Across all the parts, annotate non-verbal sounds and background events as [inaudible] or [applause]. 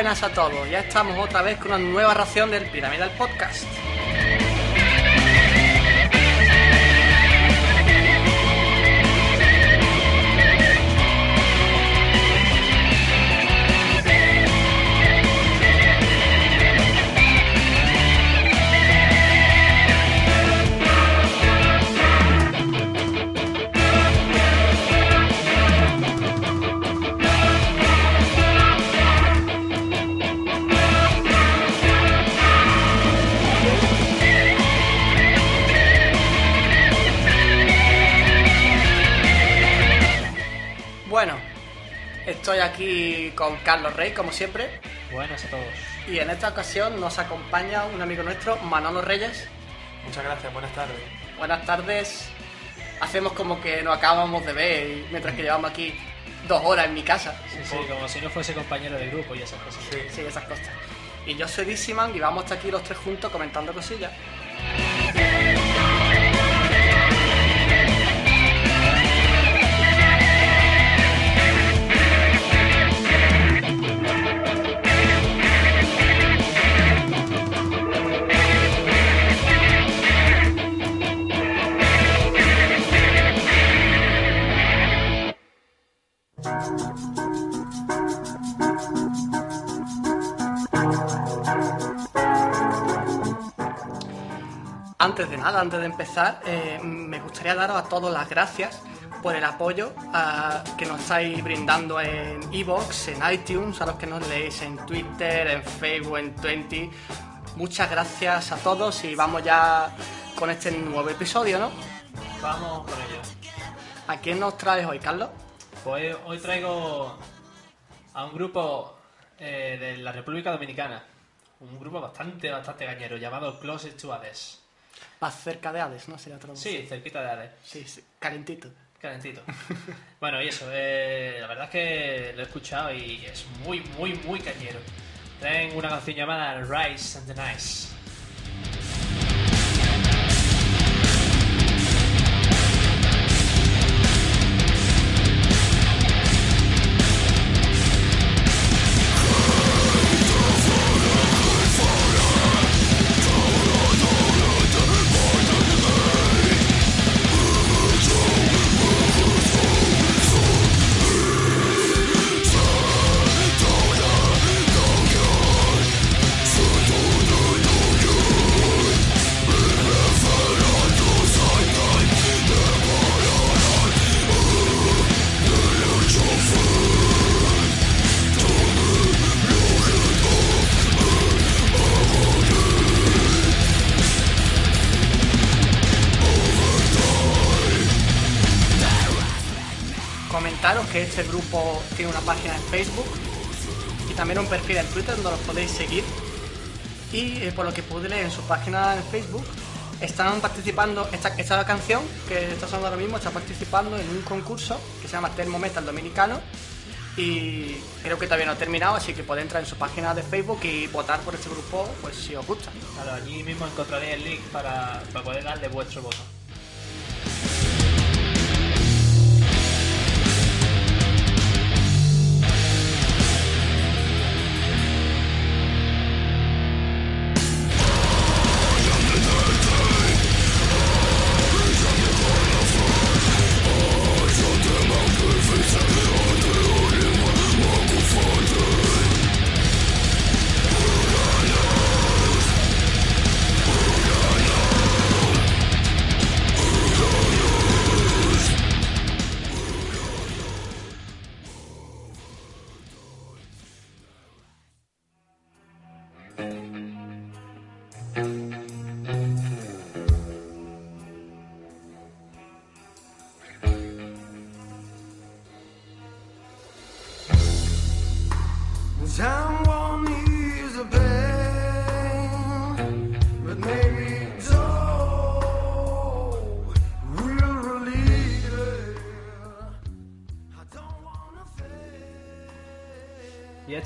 buenas a todos. Ya estamos otra vez con una nueva ración del Piramidal Podcast. Estoy aquí con Carlos Rey, como siempre. Buenas a todos. Y en esta ocasión nos acompaña un amigo nuestro, Manolo Reyes. Muchas gracias, buenas tardes. Buenas tardes. Hacemos como que nos acabamos de ver y- mientras que llevamos aquí dos horas en mi casa. Sí, sí, como si no fuese compañero de grupo y esas cosas. Sí. Sí, esas cosas. Y yo soy Dissiman y vamos hasta aquí los tres juntos comentando cosillas. Antes de nada, antes de empezar, eh, me gustaría daros a todos las gracias por el apoyo ah, que nos estáis brindando en Evox, en iTunes, a los que nos leéis en Twitter, en Facebook, en Twenty. Muchas gracias a todos y vamos ya con este nuevo episodio, ¿no? Vamos con ello. ¿A quién nos traes hoy, Carlos? Pues hoy traigo a un grupo eh, de la República Dominicana. Un grupo bastante, bastante gañero llamado Closet to Hades. Más cerca de Hades, ¿no? Sería otro. Sí, cerquita de Hades. Sí, sí, calentito. Calentito. [laughs] bueno, y eso, eh, la verdad es que lo he escuchado y es muy, muy, muy cañero. Traen una canción llamada Rise and the Nice. Facebook y también un perfil en Twitter donde los podéis seguir. Y eh, por lo que pude leer en su página en Facebook, están participando, esta, esta canción que está sonando ahora mismo está participando en un concurso que se llama Termometal Dominicano y creo que todavía no ha terminado, así que podéis entrar en su página de Facebook y votar por este grupo pues si os gusta. Claro, allí mismo encontraréis el link para, para poder darle vuestro voto.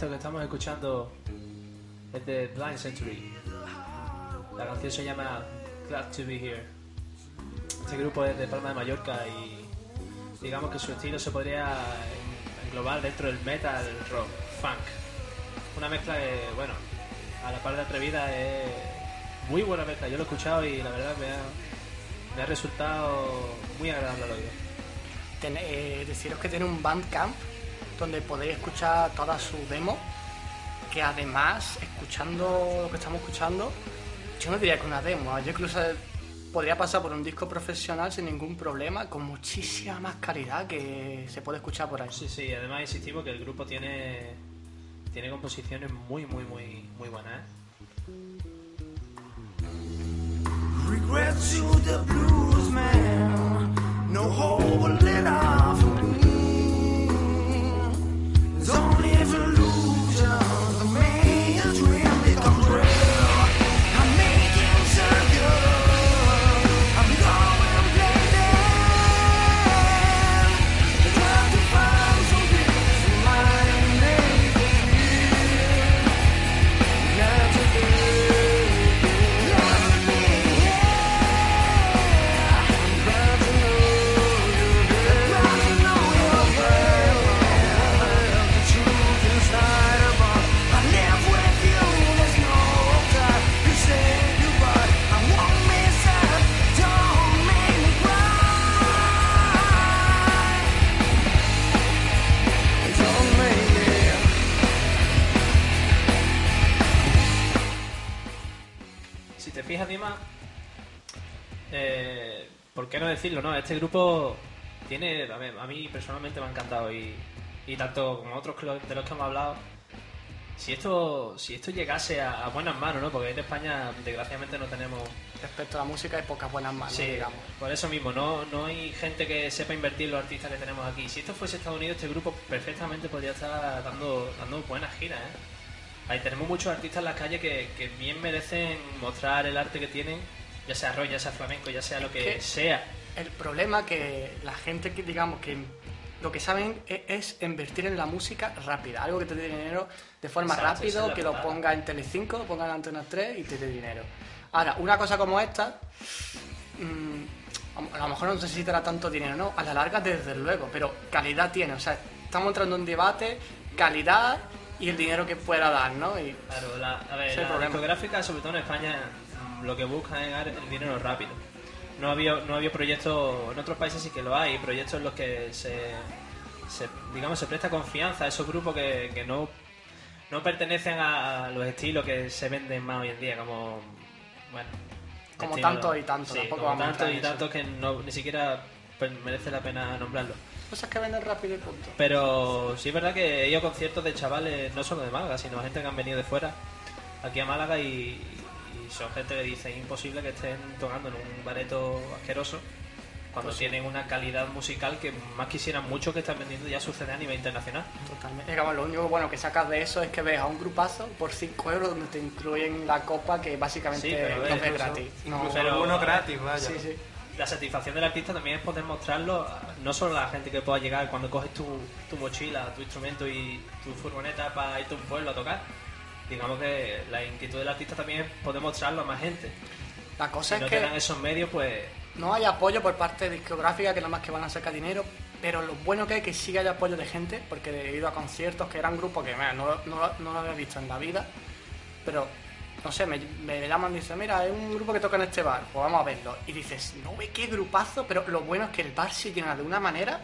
Esto que estamos escuchando es de Blind Century. La canción se llama Glad to Be Here. Este grupo es de Palma de Mallorca y digamos que su estilo se podría englobar dentro del metal rock funk. una mezcla que, bueno, a la par de atrevida es muy buena mezcla. Yo lo he escuchado y la verdad me ha, resultado muy agradable al oído. Eh, deciros que tiene un Bandcamp donde podéis escuchar toda su demo. Que además, escuchando lo que estamos escuchando, yo no diría que una demo. Yo incluso podría pasar por un disco profesional sin ningún problema, con muchísima más calidad que se puede escuchar por ahí. Sí, sí, además insistimos que el grupo tiene tiene composiciones muy, muy, muy, muy buenas. ¿eh? Regrets to the blues man. No hope Don't even look Dima, eh, ¿por qué no decirlo? no Este grupo tiene, a mí, a mí personalmente me ha encantado y, y tanto como otros de los que hemos hablado, si esto si esto llegase a, a buenas manos, ¿no? Porque en España desgraciadamente no tenemos Respecto a la música, hay pocas buenas manos, Sí, digamos. por eso mismo, no, no hay gente que sepa invertir los artistas que tenemos aquí. Si esto fuese Estados Unidos, este grupo perfectamente podría estar dando, dando buenas giras. ¿eh? Ahí tenemos muchos artistas en las calles que, que bien merecen mostrar el arte que tienen, ya sea rock, ya sea flamenco, ya sea lo que sea. El problema que la gente que digamos que lo que saben e- es invertir en la música rápida, algo que te dé dinero de forma Exacto, rápida, es que lo ponga en Telecinco, lo ponga en Antena 3 y te dé dinero. Ahora, una cosa como esta, mm, a lo mejor no necesitará tanto dinero, ¿no? A la larga, desde luego, pero calidad tiene, o sea, estamos entrando en un debate, calidad y el dinero que pueda dar, ¿no? Y Claro, la, a ver, la discográfica, sobre todo en España, mm, lo que buscan es dar el dinero rápido. No había, no había proyectos, en otros países sí que lo hay, proyectos en los que se, se, digamos, se presta confianza a esos grupos que, que no, no pertenecen a los estilos que se venden más hoy en día, como, bueno... Como estilo- tanto y tanto, sí, tampoco como vamos a tanto entrar y en eso. tanto que no, ni siquiera merece la pena nombrarlo. Cosas que venden rápido y punto. Pero sí es verdad que he ido a conciertos de chavales, no solo de Málaga, sino gente que han venido de fuera, aquí a Málaga, y, y son gente que dice es imposible que estén tocando en un bareto asqueroso cuando Pues sí. tienen una calidad musical que más quisieran mucho que están vendiendo ya sucede a nivel internacional. Totalmente. Digamos, lo único bueno que sacas de eso es que ves a un grupazo por 5 euros donde te incluyen la copa que básicamente Sí, no es gratis. No, Incluso pero- alguno gratis, vaya. sí, sí. La satisfacción del artista también es poder mostrarlo, no solo a la gente que pueda llegar cuando coges tu, tu mochila, tu instrumento y tu furgoneta para irte a un pueblo a tocar. Digamos que la inquietud del artista también es poder mostrarlo a más gente. La Si cosa no es te que dan esos medios, pues no hay apoyo por parte discográfica, que nada más que van a sacar dinero, pero lo bueno que es que sí hay apoyo de gente, porque he ido a conciertos que eran grupos que no, no, no lo había visto en la vida, pero no sé, me, me llaman y dicen, mira, es un grupo que toca en este bar, pues vamos a verlo. Y dices, no ve qué grupazo, pero lo bueno es que el bar se llena de una manera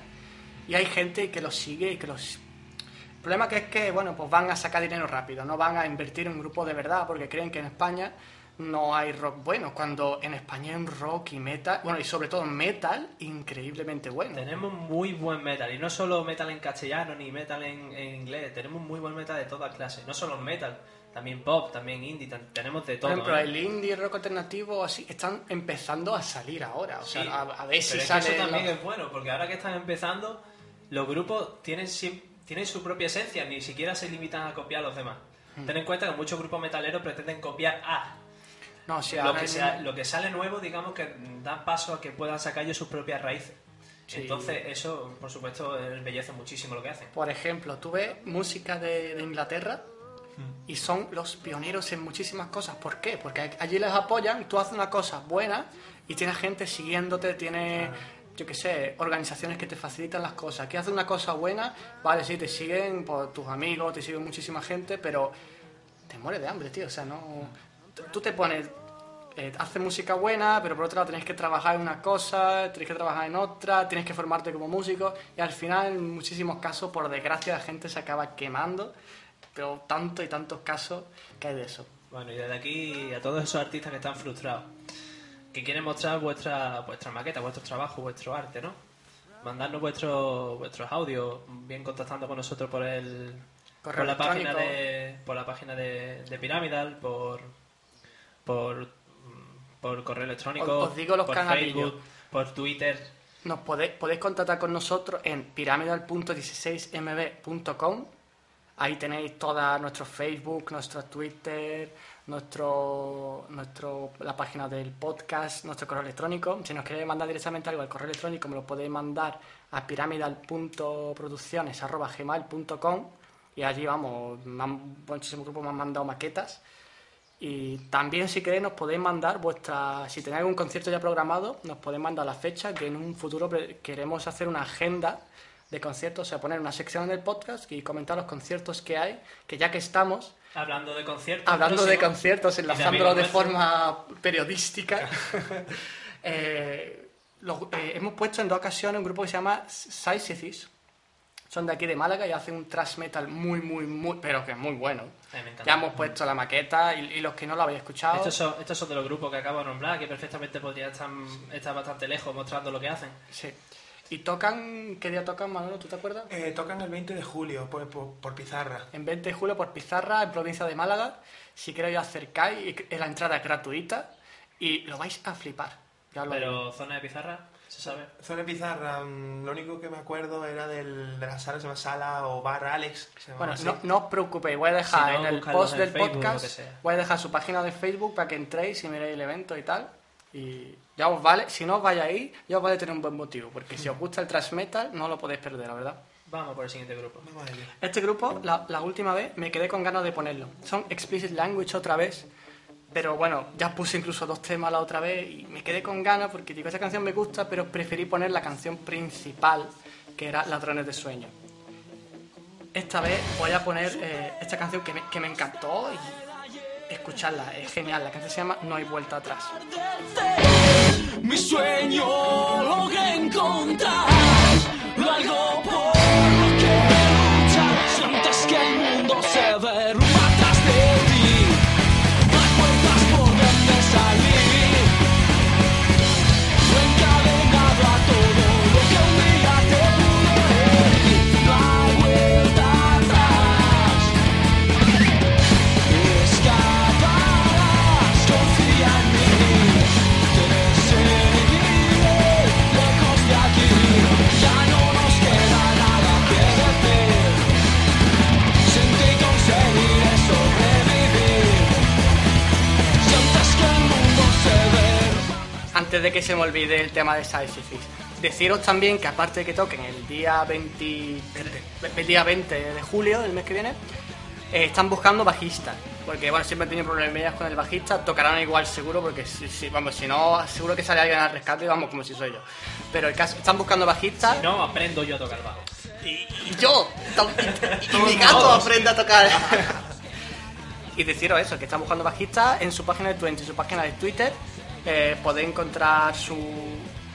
y hay gente que lo sigue y que los... El problema que es que, bueno, pues van a sacar dinero rápido, no van a invertir en un grupo de verdad porque creen que en España no hay rock bueno, cuando en España hay rock y metal, bueno, y sobre todo metal increíblemente bueno. tenemos muy buen metal. Y no solo metal en castellano ni metal en, en inglés. Tenemos muy buen metal de todas clases. No solo metal, también pop, también indie. tenemos de todo. Por ejemplo, ¿eh? el indie, el rock alternativo, así, están empezando a salir ahora. O sea, a, a ver si sale... eso también la- es bueno, porque ahora que están empezando, los grupos tienen, tienen su propia esencia, ni siquiera se limitan a copiar a los demás. Hmm. Ten en cuenta que muchos grupos metaleros pretenden copiar a No, o sea, lo que, el- sea- lo que sale nuevo, digamos que dan paso a que puedan sacar ellos sus propias raíces. Sí. Entonces, eso, por supuesto, embellece muchísimo lo que hacen. Por ejemplo, tú ves música de, de Inglaterra y son los pioneros en muchísimas cosas. ¿Por qué? Porque allí les apoyan, tú haces una cosa buena y tienes gente siguiéndote, tienes... yo qué sé, organizaciones que te facilitan las cosas. Que haces una cosa buena, vale, sí, te siguen por tus amigos, te siguen muchísima gente, pero te mueres de hambre, tío. O sea, no. Tú te pones. Eh, haces música buena, pero por otro lado tienes que trabajar en una cosa, tienes que trabajar en otra, tienes que formarte como músico, y al final, en muchísimos casos, por desgracia, la gente se acaba quemando, pero tanto y tantos casos que hay de eso. Bueno, y desde aquí a todos esos artistas que están frustrados, que quieren mostrar vuestra, vuestra maqueta, vuestro trabajo, vuestro arte, ¿no? Mandarnos vuestros vuestros audios, bien contactando con nosotros por el por la página de por la página de, de Pyramidal, por por por correo electrónico, Os- os digo los por canalillos. Facebook, por Twitter. Nos podéis, podéis contactar con nosotros en pyramidal.16mb.com. Ahí tenéis toda nuestro Facebook, nuestro Twitter, nuestro, nuestro, la página del podcast, nuestro correo electrónico. Si nos queréis mandar directamente algo al correo electrónico, me lo podéis mandar a pyramidal.producciones.gmail.com y allí vamos, me han- muchísimos grupos me han mandado maquetas. Y también si queréis nos podéis mandar vuestra, si tenéis algún concierto ya programado, nos podéis mandar la fecha, que en un futuro queremos hacer una agenda de conciertos, o sea, poner una sección en el podcast y comentar los conciertos que hay, que ya que estamos Hablando de conciertos. hablando de conciertos, de enlazándolo de amigos forma periodística, [laughs] eh, lo- eh, hemos puesto en dos ocasiones un grupo que se llama Sisyphus. Son de aquí de Málaga y hacen un thrash metal muy, muy, muy, pero que es muy bueno. Ya hemos puesto la maqueta y, y los que no lo habéis escuchado. Estos son, estos son de los grupos que acabo de nombrar, que perfectamente podrían estar, estar bastante lejos mostrando lo que hacen. Sí. ¿Y tocan? ¿Qué día tocan, Manolo? ¿Tú te acuerdas? Eh, tocan el 20 de julio por, por- por Pizarra. En 20 de julio por Pizarra, en provincia de Málaga. Si queréis acercáis, la entrada es gratuita y lo vais a flipar. Ya lo digo. Pero zona de pizarra, se sabe. Zona Pizarra, mm, lo único que me acuerdo era del, de la sala, se llama Sala o Bar Alex. que se llamaba Bueno, no, no os preocupéis, voy a dejar Si no, en el post del Facebook, podcast, voy a dejar su página de Facebook para que entréis y miréis el evento y tal. Y ya os vale, si no os vais ahí, ya os vale tener un buen motivo, porque si os gusta el thrash metal, no lo podéis perder, la verdad. Vamos por el siguiente grupo. Este grupo, la, la última vez, me quedé con ganas de ponerlo. Son Explicit Language otra vez, pero bueno, ya puse incluso dos temas la otra vez y me quedé con ganas porque digo, esa canción me gusta, pero preferí poner la canción principal, que era Ladrones de Sueño. Esta vez voy a poner eh, esta canción que me, que me encantó y escucharla, es genial. La canción se llama No hay vuelta atrás. Mi sueño logré encontrar Antes de que se me olvide el tema de Sisyphus, deciros también que aparte de que toquen el día 20, el día 20 de julio, del mes que viene, eh, están buscando bajistas. Porque bueno, siempre he tenido problemillas con el bajista, tocarán igual seguro, porque si, si- vamos, si no, seguro que sale alguien al rescate, vamos, como si soy yo. Pero el caso, están buscando bajistas Si no, aprendo yo a tocar bajo. y, y yo, y, y [laughs] mi gato aprende a tocar. [laughs] y deciros eso, que están buscando bajistas en su página de Twitter, en su página de Twitter, eh, podéis encontrar su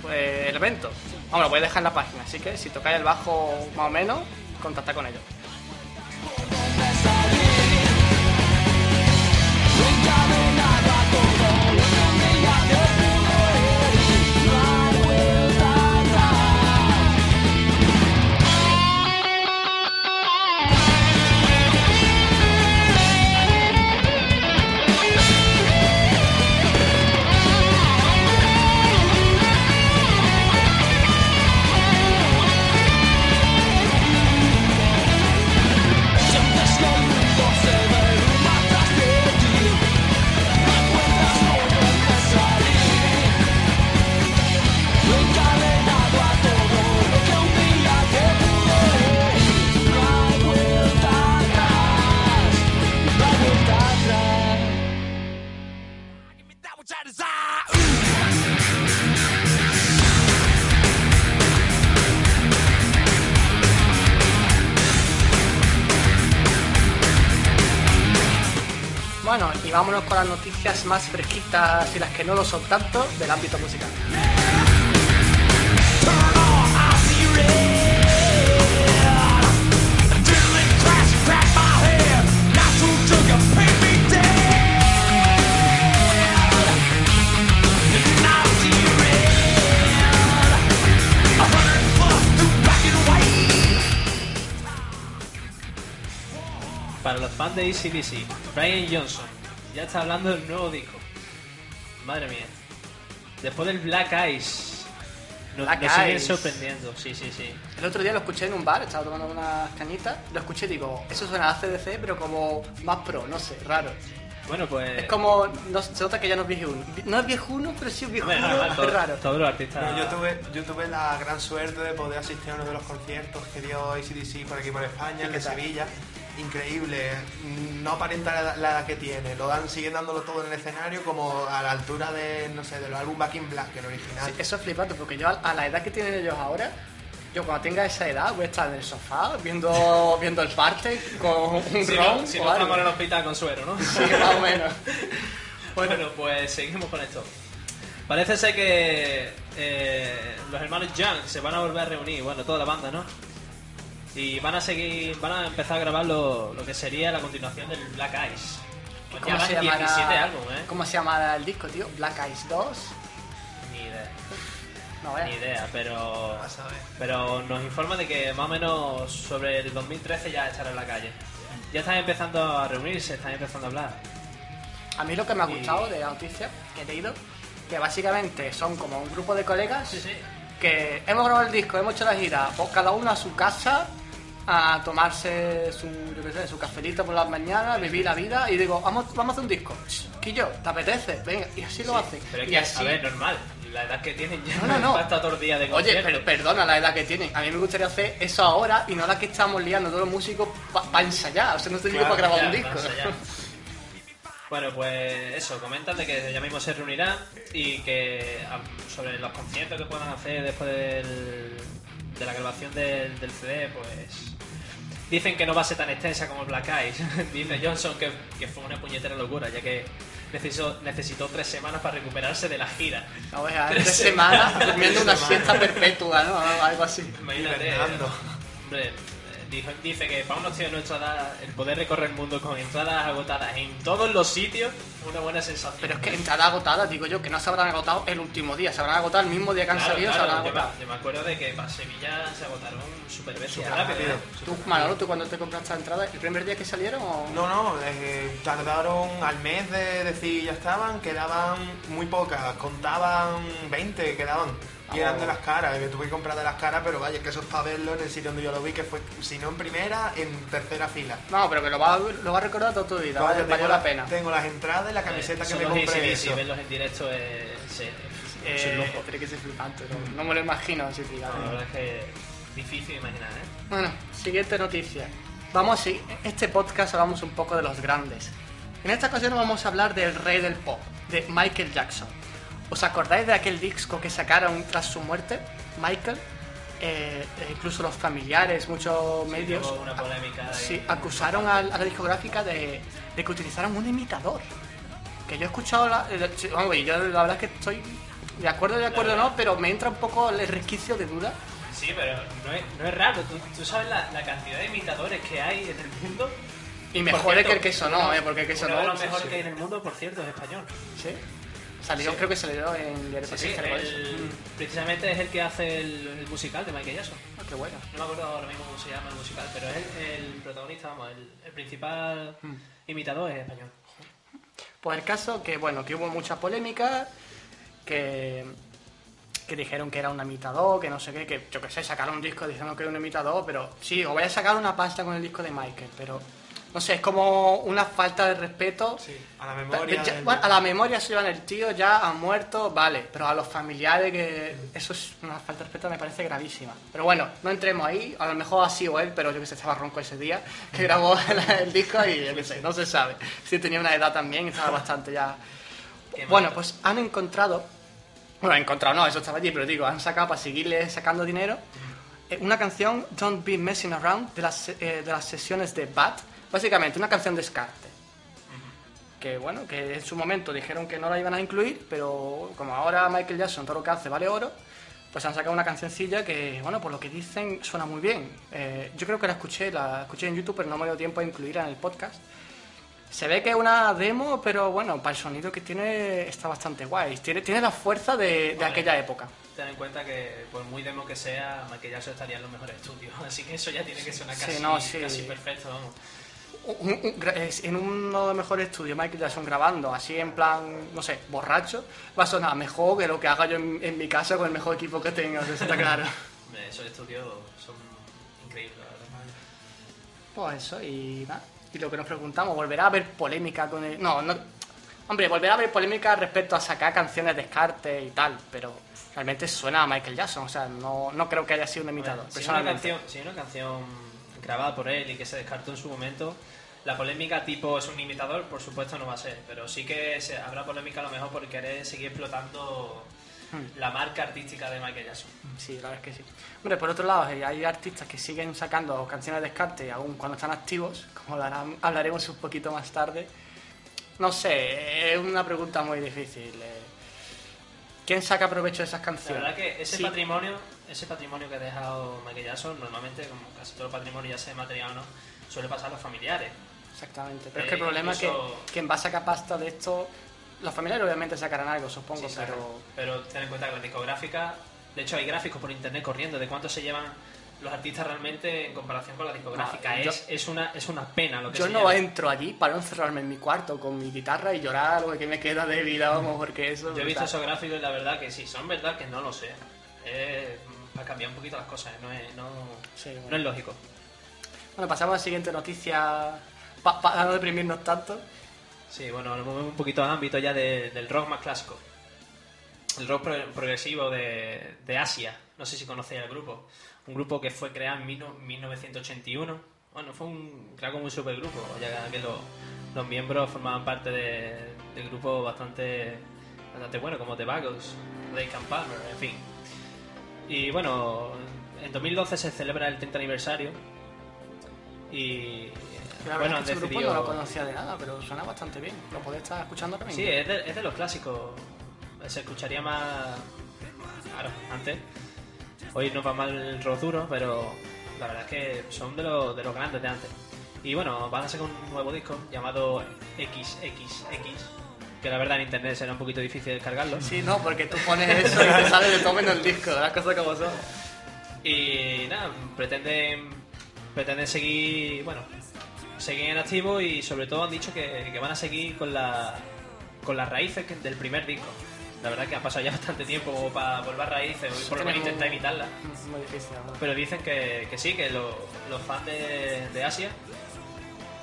eh, evento. Vamos, lo voy a dejar en la página, así que si tocáis el bajo más o menos, contactad con ellos. Las noticias más fresquitas y las que no lo son tanto del ámbito musical. Para los fans de ACDC, Brian Johnson ya está hablando del nuevo disco. Madre mía. Después del Black Eyes. Nos, Black nos siguen Eyes. sorprendiendo, sí, sí, sí. El otro día lo escuché en un bar, estaba tomando unas cañitas, lo escuché y digo, eso suena a CDC, pero como más pro, no sé, raro. Bueno, pues. Es como, no, se nota que ya no es viejuno. No es viejuno, pero sí es viejuno, normal, es todo- raro. Todos los artistas. Yo tuve, yo tuve la gran suerte de poder asistir a uno de los conciertos que dio ACDC por aquí por España, el de tal? Increíble, no aparenta la, edad- la edad que tiene, lo dan, siguen dándolo todo en el escenario como a la altura de, no sé, del álbum Back in Black, el original. Sí, eso es flipante, porque yo a, a la edad que tienen ellos ahora, yo cuando tenga esa edad voy a estar en el sofá viendo, [laughs] viendo el parte con un Si ron no, si o no algo. estamos en el hospital con suero, ¿no? Sí, más o menos. [laughs] Bueno, pues seguimos con esto. Parece ser que eh, los hermanos Young se van a volver a reunir, bueno, toda la banda, ¿no? Y van a seguir, van a empezar a grabar lo, lo que sería la continuación del Black Eyes. Pues ¿Cómo se, llamará, 17 álbumes, ¿eh? ¿Cómo se llamará el disco, tío? Black Eyes 2. Ni idea, No, eh. ni idea, pero, pero nos informa de que más o menos sobre el 2013 ya estará en la calle. Ya están empezando a reunirse, están empezando a hablar. A mí lo que me ha Y- gustado de la noticia que he leído, que básicamente son como un grupo de colegas que hemos grabado el disco, hemos hecho la gira, pues cada uno a su casa a tomarse su, yo qué sé, su cafelito por las mañanas, vivir la vida y digo, vamos, vamos a hacer un disco. Quillo, ¿te apetece? Venga, y así lo hacen. Pero es que, así, a ver, normal. La edad que tienen ya No, no, no. [laughs] basta todo el día de Oye, concierto. pero perdona la edad que tienen. A mí me gustaría hacer eso ahora y no la que estamos liando todos los músicos para ensayar. O sea, no estoy Claro, para grabar Ya, un disco. Bueno, pues eso, comentan de que ya mismo se reunirán y que sobre los conciertos que puedan hacer después del- de la grabación del, del CD, pues dicen que no va a ser tan extensa como el Black Eyes. [laughs] Dice Johnson que, que fue una puñetera locura, ya que necesitó, necesitó tres semanas para recuperarse de la gira. No, o sea, Tres tres semanas durmiendo una siesta perpetua, ¿no? Algo así. Imagínate. Hombre, dijo- dice que para unos tíos de nuestra edad, el poder recorrer el mundo con entradas agotadas en todos los sitios, una buena sensación. Pero es que entrada agotada, digo yo, que no se habrán agotado el último día, se habrán agotado el mismo día que han Claro, salido, claro, se habrán yo, me, agotado. yo me acuerdo de que para Sevilla se agotaron Súper rápido. ¿Tú, Manolo, tú cuando te compraste la entrada, el primer día que salieron o...? No, no, eh, tardaron al mes de decir ya estaban, quedaban muy pocas, contaban 20, quedaban. Y eran de las caras, que tuve que comprar de las caras, pero vaya, que eso es para verlo en el sitio donde yo lo vi, que fue, si no en primera, en tercera fila. No, pero que lo va, lo va a recordar toda tu vida, Vaya, valió la- la pena. tengo las entradas y la camiseta que Son me compré. AC/DC, Eso. verlos en directo es, es- es un Eh, lujo. tiene que ser flipante, no, no me lo imagino así, No, fíjate. la verdad es que difícil de imaginar, ¿eh? Bueno, siguiente noticia. Vamos, este podcast hablamos un poco de los grandes. En esta ocasión vamos a hablar del rey del pop, de Michael Jackson. ¿Os acordáis de aquel disco que sacaron tras su muerte? Michael, eh, eh, incluso los familiares, muchos medios, hubo una polémica sí, acusaron a, la discográfica de, de que utilizaron un imitador. Que yo he escuchado, la, eh, sí, vamos, yo la verdad es que estoy de acuerdo, de acuerdo, no, pero me entra un poco el resquicio de duda. Sí, pero no es, no es raro. ¿Tú, tú sabes la, la cantidad de imitadores que hay en el mundo? Y mejores cierto, que el que sonó, uno- ¿eh? Porque el que uno sonó... de los sí, mejores sí. que hay en el mundo, por cierto, es español. ¿Sí? Salió, Sí. creo que salió en Diario Sí, el- Mm. precisamente es el que hace el, el musical de Michael Jackson. Ah, qué bueno. No me acuerdo ahora mismo cómo se llama el musical, pero es el, el protagonista, vamos, el, el principal Mm. imitador es español. Pues el caso que, bueno, que hubo mucha polémica, que, que dijeron que era un imitador, que no sé qué, que yo qué sé, sacaron un disco diciendo que era un imitador, pero sí, os voy a sacar una pasta con el disco de Michael, pero no sé, es como una falta de respeto. Sí, a la memoria. Ya- bueno, a la memoria se llevan el tío, ya ha muerto, vale, pero a los familiares que eso es una falta de respeto me parece gravísima. Pero bueno, no entremos ahí, a lo mejor ha sido él, pero yo que sé, estaba ronco ese día que grabó el, el disco y yo que sé, no se sabe. Si tenía una edad también, estaba bastante ya... Qué Bueno, mato. pues han encontrado, bueno, han encontrado, no, eso estaba allí, pero digo, han sacado para seguirle sacando dinero eh, una canción, Don't Be Messing Around, de las, eh, de las sesiones de Bat, básicamente una canción de descarte. que bueno, que en su momento dijeron que no la iban a incluir, pero como ahora Michael Jackson todo lo que hace vale oro, pues han sacado una cancioncilla que, bueno, por lo que dicen suena muy bien. Eh, yo creo que la escuché, la escuché en YouTube, pero no me dio tiempo a incluirla en el podcast. Se ve que es una demo, pero bueno, para el sonido que tiene está bastante guay. Tiene, tiene la fuerza de, de Vale. aquella época. Ten en cuenta que por muy demo que sea, Michael Jackson estaría en los mejores estudios, [laughs] así que eso ya tiene que sonar Sí, casi, no, sí. casi perfecto, vamos. En uno de los mejores estudios Michael Jackson grabando así en plan, no sé, borracho, va a sonar mejor que lo que haga yo en, en mi casa con el mejor equipo que tenga, eso está claro. [laughs] Esos estudios son increíbles, la verdad. Pues eso, y nada. Y lo que nos preguntamos, ¿volverá a haber polémica con el.? No, no. Hombre, volverá a haber polémica respecto a sacar canciones de descarte y tal, pero realmente suena a Michael Jackson, o sea, no, no creo que haya sido un imitador, si una personalmente. canción, si una canción grabada por él y que se descartó en su momento, la polémica tipo es un imitador, por supuesto no va a ser, pero sí que se- habrá polémica a lo mejor por querer seguir explotando Hmm. la marca artística de Michael Jackson. Sí, la verdad es que sí. Hombre, por otro lado, eh, hay artistas que siguen sacando canciones de descarte aún cuando están activos, como hablaremos un poquito más tarde. No sé, es una pregunta muy difícil. eh. ¿Quién saca provecho de esas La canciones? verdad que ese Sí. patrimonio, ese patrimonio que ha dejado Michael Jackson, normalmente, como casi todo el patrimonio, ya sea material o no, suele pasar a los familiares. Exactamente. Pero Eh, es que el problema incluso- es que quien va a sacar pasta de esto, los familiares obviamente sacarán algo, supongo, Sí, pero... pero ten en cuenta que la discográfica, de hecho hay gráficos por internet corriendo de cuánto se llevan los artistas realmente en comparación con la discográfica. No, yo- es, es, una, es una pena lo que Yo no lleva. entro allí para encerrarme en mi cuarto con mi guitarra y llorar lo que me queda de vida, vamos, porque eso... Yo he visto esos gráficos y la verdad que sí, son verdad que no lo sé. Para cambiar un poquito las cosas, no es, no, Sí, bueno. no es lógico. Bueno, pasamos a la siguiente noticia pa- para no deprimirnos tanto. Sí, bueno, nos movemos un poquito al ámbito ya de- del rock más clásico. El rock pro- progresivo de, de Asia. No sé si conocéis el grupo. Un grupo que fue creado en mil- 1981. Bueno, fue un, creado como un supergrupo, ya que los, los miembros formaban parte de, de grupos bastante, bastante buenos, como The Buggles, Lake and Palmer, en fin. Y bueno, en 2012 se celebra el 30 aniversario. Y La bueno, es que grupo no lo conocía de nada, pero suena bastante bien. Lo podéis estar escuchando también. Sí, es de, es de los clásicos. Se escucharía más. Claro, antes. Hoy no va mal el rock duro, pero la verdad es que son de, los de los grandes de antes. Y bueno, van a sacar un nuevo disco llamado XXX, que la verdad en internet será un poquito difícil descargarlo. Sí, no, porque tú pones eso y te [laughs] sale de todo menos el disco, las cosas como son. Y nada, pretenden, pretenden seguir, bueno, seguir en activo y sobre todo han dicho que, que van a seguir con, la, con las raíces del primer disco. La verdad que ha pasado ya [laughs] bastante tiempo para volver a raíces o por lo menos intentar imitarlas. Es muy difícil, la verdad. Pero dicen que, que sí, que lo- los fans de, de Asia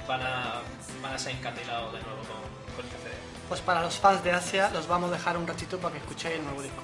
van a, van a ser encandilados de nuevo con, con este CD. Pues para los fans de Asia los vamos a dejar un ratito para que escuchéis el nuevo disco.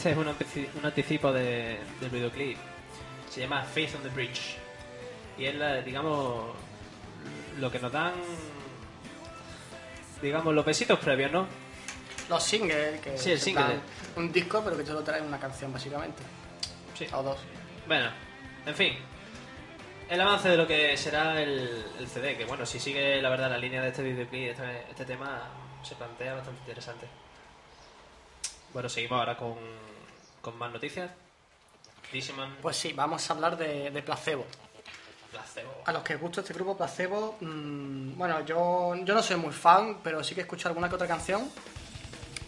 Este es un, un anticipo de, del videoclip. Se llama Faith on the Bridge. Y es, la, digamos, lo que nos dan, digamos, los besitos previos, ¿no? Los singles, que Sí, el single. un disco, pero que te lo traen una canción, básicamente. Sí. O dos. Bueno, en fin. El avance de lo que será el, el CD, que bueno, si sigue la verdad la línea de este videoclip, este, este tema se plantea bastante interesante. Bueno, seguimos ahora con, con más noticias. Digimon Pues sí, vamos a hablar de, de Placebo. Placebo. A los que gusta este grupo Placebo, mm, bueno, yo, yo no soy muy fan, pero sí que escucho alguna que otra canción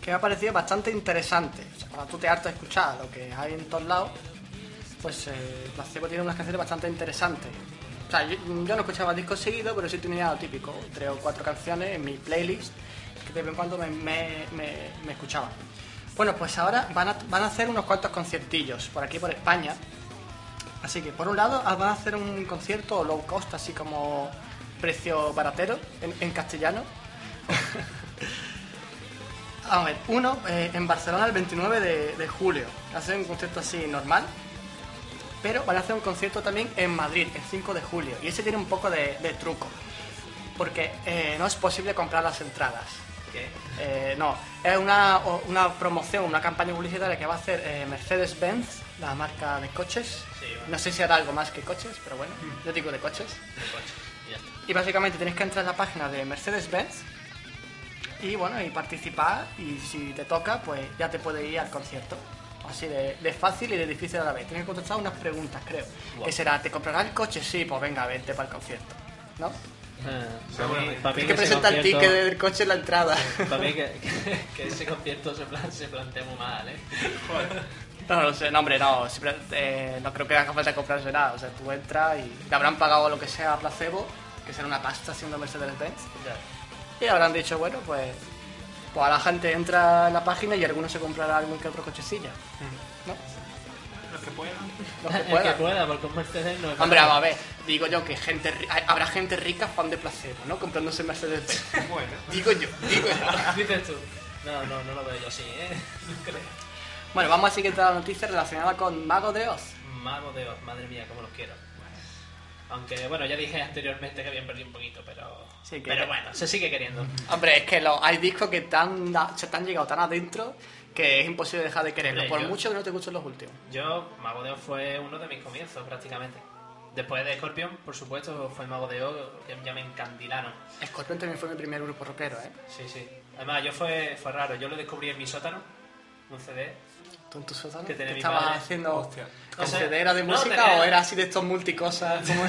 que me ha parecido bastante interesante. O sea, cuando tú te hartas de escuchar lo que hay en todos lados, pues eh, Placebo tiene unas canciones bastante interesantes. O sea, yo, yo no escuchaba discos seguidos, pero sí tenía lo típico, tres o cuatro canciones en mi playlist que de vez en cuando me, me, me- me escuchaba. Bueno, pues ahora van a, van a hacer unos cuantos conciertillos por aquí, por España. Así que por un lado ah, van a hacer un concierto low cost, así como precio baratero en, en castellano. [laughs] a ver, uno eh, en Barcelona el 29 de, de julio. Hacen un concierto así normal. Pero van a hacer un concierto también en Madrid el 5 de julio. Y ese tiene un poco de, truco. Porque eh, no es posible comprar las entradas. ¿Qué? Eh, no, es una, una promoción, una campaña publicitaria que va a hacer eh, Mercedes-Benz, la marca de coches. Sí, no sé si hará algo más que coches, pero bueno, yo digo de coches. El coche. Y ya está. Y básicamente tienes que entrar a la página de Mercedes-Benz y bueno, y participar y si te toca, pues ya te puedes ir al concierto. Así de, de fácil y de difícil a la vez. Tienes que contestar unas preguntas, creo. Que será, ¿te comprarás el coche? Sí, pues venga, vente para el concierto. ¿No? Seguramente. para mí que ese presentar el concierto- ticket del coche en la entrada. [laughs] Para mí que, que, que ese concierto se, plan- se plantea muy mal, ¿eh? [laughs] No, no sé, no, hombre, no, siempre, eh, no creo que haga falta comprarse nada. O sea, tú entras y te habrán pagado lo que sea a placebo, que será una pasta siendo Mercedes-Benz. Y habrán dicho, bueno, pues, pues a la gente entra en la página y alguno se comprará algún que otro cochecilla. ¿No? Los que puedan. Los que [laughs] El que pueda, porque un Mercedes no es Hombre, a ver, digo yo que gente habrá gente rica fan de placebo, ¿no? Comprándose Mercedes-Benz. [laughs] Bueno. digo yo, digo yo. [laughs] Dices tú. No, no, no lo veo yo así, ¿eh? No creo. Bueno, vamos a seguir toda la noticia relacionada con Mago de Oz. Mago de Oz, madre mía, cómo los quiero. Aunque, bueno, ya dije anteriormente que habían perdido un poquito, pero... Sí, que- Pero bueno, se sigue queriendo. Hombre, es que lo- hay discos que da- se te han llegado tan adentro que es imposible dejar de quererlo, por yo- mucho que no te gusten los últimos. Yo, Mago de Oz fue uno de mis comienzos, prácticamente. Después de Scorpion, por supuesto, fue Mago de Oz, que ya me encandilaron. Scorpion también fue mi primer grupo rockero, ¿eh? Sí, sí. Además, yo fue, fue raro. Yo lo descubrí en mi sótano, un CD. ¿Tú en tu sótano? Que tenía ¿Qué estabas padre. haciendo? Hostia. ¿El CD era de no, música tenía- o era así de estos multicosas? [laughs] como-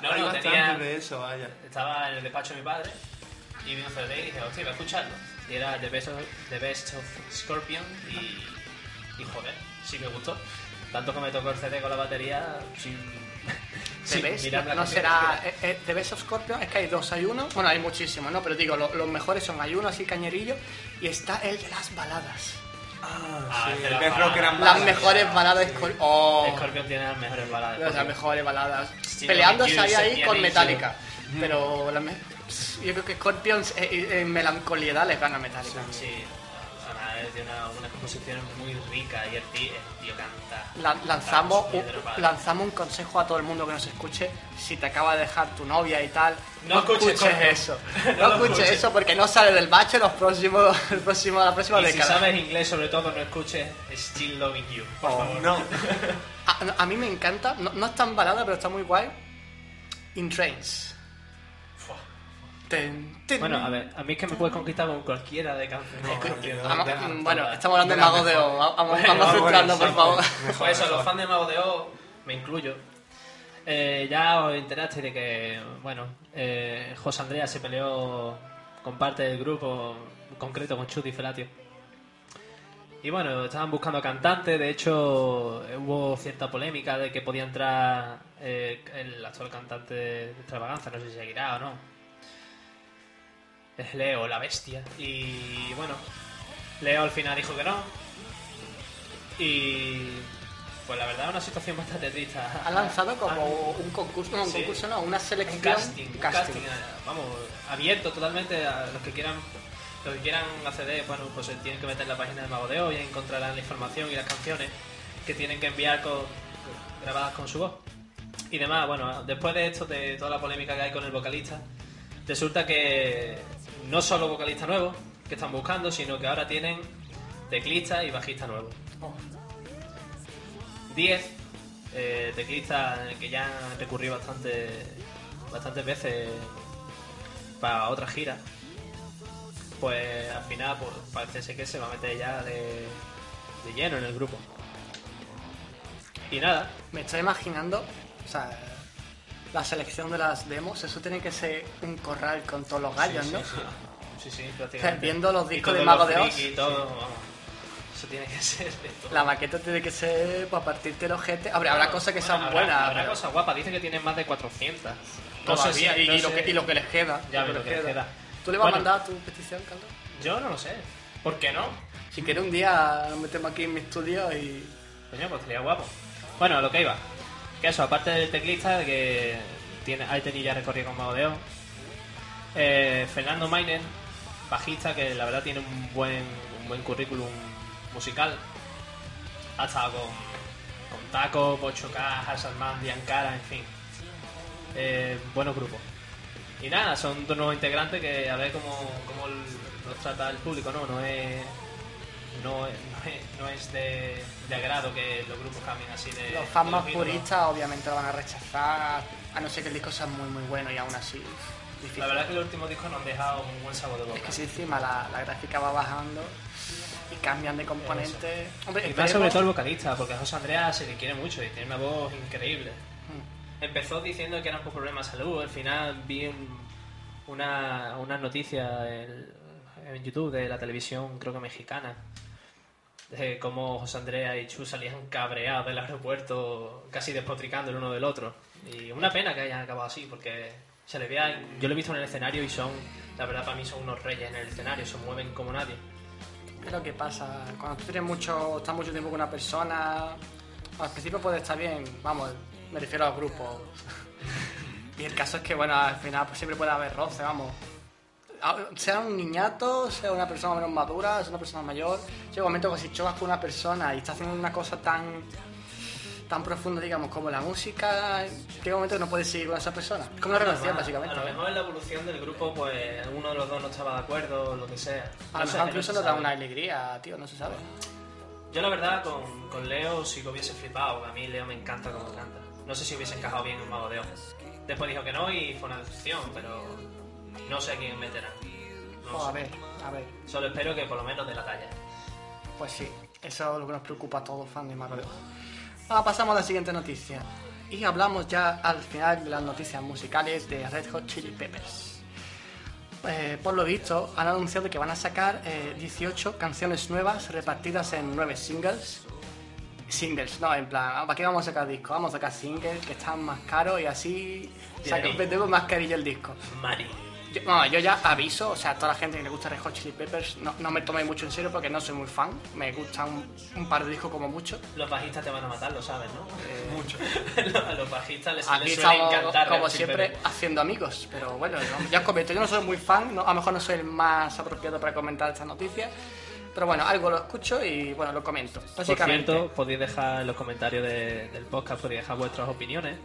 No, no, tenía... de eso, vaya. Estaba en el despacho de mi padre y vi un CD y dije, hostia, voy a escucharlo. Y era The Best of, The Best of Scorpion y, y joder, sí me gustó. Tanto que me tocó el CD con la batería sin, ¿Te sin ves? No será... eh, eh, ¿The Best of Scorpion? Es que hay dos, hay uno... Bueno, hay muchísimos, ¿no? Pero digo, lo- los mejores son hay uno así cañerillo y está el de las baladas. Ah, sí, que el Rock eran Las baladas. mejores baladas de Scorpion. Oh, Scorpion tiene las mejores baladas. las mejores baladas. Estilo Peleándose ahí, ahí con. Metallica. Pero la me- yo creo que Scorpions eh, eh, en melancolía les gana Metallica. Sí, además es de una, una composición muy rica y el tío, el tío canta. La- lanzamos, muy un, lanzamos un consejo a todo el mundo que nos escuche. Si te acaba de dejar tu novia y tal, No escuches Scorpion. eso. [laughs] No No, escuches escuches. eso porque no sale del bache los próximos, [laughs] el próximo, la próxima Y si década. sabes inglés, sobre todo, no escuches Still Loving You, por Oh, favor. No. [laughs] A, no, a mí me encanta, no, no es tan balada, pero está muy guay. In Trains. Fua. Ten, ten. Bueno, a ver, a mí es que me puedes conquistar con cualquiera de canciones. La- bueno, estamos hablando de de la Mago de. Oz. Vamos, Bueno, vamos a centrarnos, por favor. Mejor, Pues eso, mejor. los fans de Mago de Oz, me incluyo. Eh, ya os enteraste de que, bueno, eh, José Andrea se peleó con parte del grupo, en concreto con Chuti Felatio. Y bueno, estaban buscando cantantes, de hecho eh, hubo cierta polémica de que podía entrar eh, el actual cantante de Extravaganza, no sé si seguirá o no. Leo, la bestia. Y bueno, Leo al final dijo que no. Y pues la verdad es una situación bastante triste. Ha lanzado como un concurso, no, un Sí. concurso, no, una un selección. casting, un casting, eh, vamos, abierto totalmente a los que quieran los que quieran acceder, bueno, pues se tienen que meter en la página de Mago de Hoy y encontrarán la información y las canciones que tienen que enviar con, grabadas con su voz. Y demás, bueno, después de esto, de toda la polémica que hay con el vocalista, resulta que no solo vocalista nuevo que están buscando, sino que ahora tienen teclista y bajista nuevo. Oh, 10 eh, teclistas que ya han bastante, bastantes veces para otra gira. Pues al final pues, parece que se va a meter ya de, de lleno en el grupo. Y nada, Me estoy imaginando, o sea, la selección de las demos, eso tiene que ser un corral con todos los gallos, sí, ¿no? Sí, sí, sí, sí, prácticamente. viendo los discos de Mago de Oz, y todo, vamos. Eso tiene que [laughs] ser de todo. la maqueta tiene que ser para partirte los ojete. Hombre, habrá cosas que sean habrá- buenas. Habrá pero cosas guapas, dicen que tienen más de 400. No sé si- y, no y lo que, y lo que les queda. Ya, lo que les queda. ¿Tú le vas Bueno. a mandar tu petición, Carlos? Yo no lo sé. ¿Por qué no? Si quieres un día nos metemos aquí en mi estudio y... Coño, pues sería guapo. Bueno, a lo que iba. Eso, aparte del teclista, que tiene, ahí tenía ya recorrido con Mago eh, Fernando Mainen, bajista, que la verdad tiene un buen, un buen currículum musical. Ha estado con, con Taco, Pocho K, Hasselman, Diancara, en fin. Eh, buenos grupos. Y nada, son dos nuevos integrantes que a ver cómo, cómo los trata el público, ¿no? No es, no es, no es de, de agrado que los grupos cambien así de. Los fans de más ídolos. puristas obviamente lo van a rechazar, a no ser que el disco sea muy muy bueno y aún así difícil. La verdad es que los últimos discos nos han dejado un buen sabor de boca. Es que si encima la, la gráfica va bajando y cambian de componente... Hombre, Y más sobre todo el vocalista, porque a José Andrea se le quiere mucho y tiene una voz increíble. Mm. Empezó diciendo que era por problemas de salud, al final vi un- una, una noticia en, en YouTube de la televisión, creo que mexicana, de cómo José Andrea y Chu salían cabreados del aeropuerto, casi despotricando el uno del otro. Y una pena que hayan acabado así, porque se le vea, yo lo he visto en el escenario y son, la verdad para mí son unos reyes en el escenario, se mueven como nadie. Es lo que pasa, cuando tú tienes mucho, estás mucho tiempo con una persona, al principio puede estar bien, vamos, me refiero al grupo. [laughs] y el caso es que, bueno, al final pues, siempre puede haber roce, vamos. Sea un niñato, sea una persona menos madura, sea una persona mayor, llega un momento que si chocas con una persona y está haciendo una cosa tan tan profunda, digamos, como la música, llega un momento que no puedes seguir con esa persona. Es como una relación, básicamente. A lo mejor en la evolución del grupo, pues uno de los dos no estaba de acuerdo o lo que sea. A lo mejor incluso nos da una alegría, tío, no se sabe. Yo la verdad con, con Leo sí que hubiese flipado, a mí Leo me encanta como canta. No sé si hubiese encajado bien en Mago de Oz. Después dijo que no y fue una decepción, pero no sé a quién meterán. No sé. a ver, a ver. Solo espero que por lo menos de la talla. Pues sí, eso es lo que nos preocupa a todos los fans de Oz. Ahora pasamos a la siguiente noticia. Y hablamos ya al final de las noticias musicales de Red Hot Chili Peppers. Eh, por lo visto, han anunciado que van a sacar eh, 18 canciones nuevas repartidas en 9 singles. Singles, no, en plan, ¿para qué vamos a sacar discos? Vamos a sacar singles que están más caros y así vendemos más carillo el disco. Mari. Yo, no, yo ya aviso, o sea, a toda la gente que le gusta Red Hot Chili Peppers, no, no me toméis mucho en serio porque no soy muy fan. Me gustan un, un par de discos como mucho. Los bajistas te van a matar, lo sabes, ¿no? [laughs] Mucho. a los bajistas les, Aquí les suele estamos, encantar. como siempre, Peppers. haciendo amigos. Pero bueno, no- ya os comento, yo no soy muy fan, no- a lo mejor no soy el más apropiado para comentar estas noticias. Pero bueno, algo lo escucho y bueno, lo comento. Por Básicamente, cierto, podéis dejar en los comentarios de- del podcast, podéis dejar vuestras opiniones.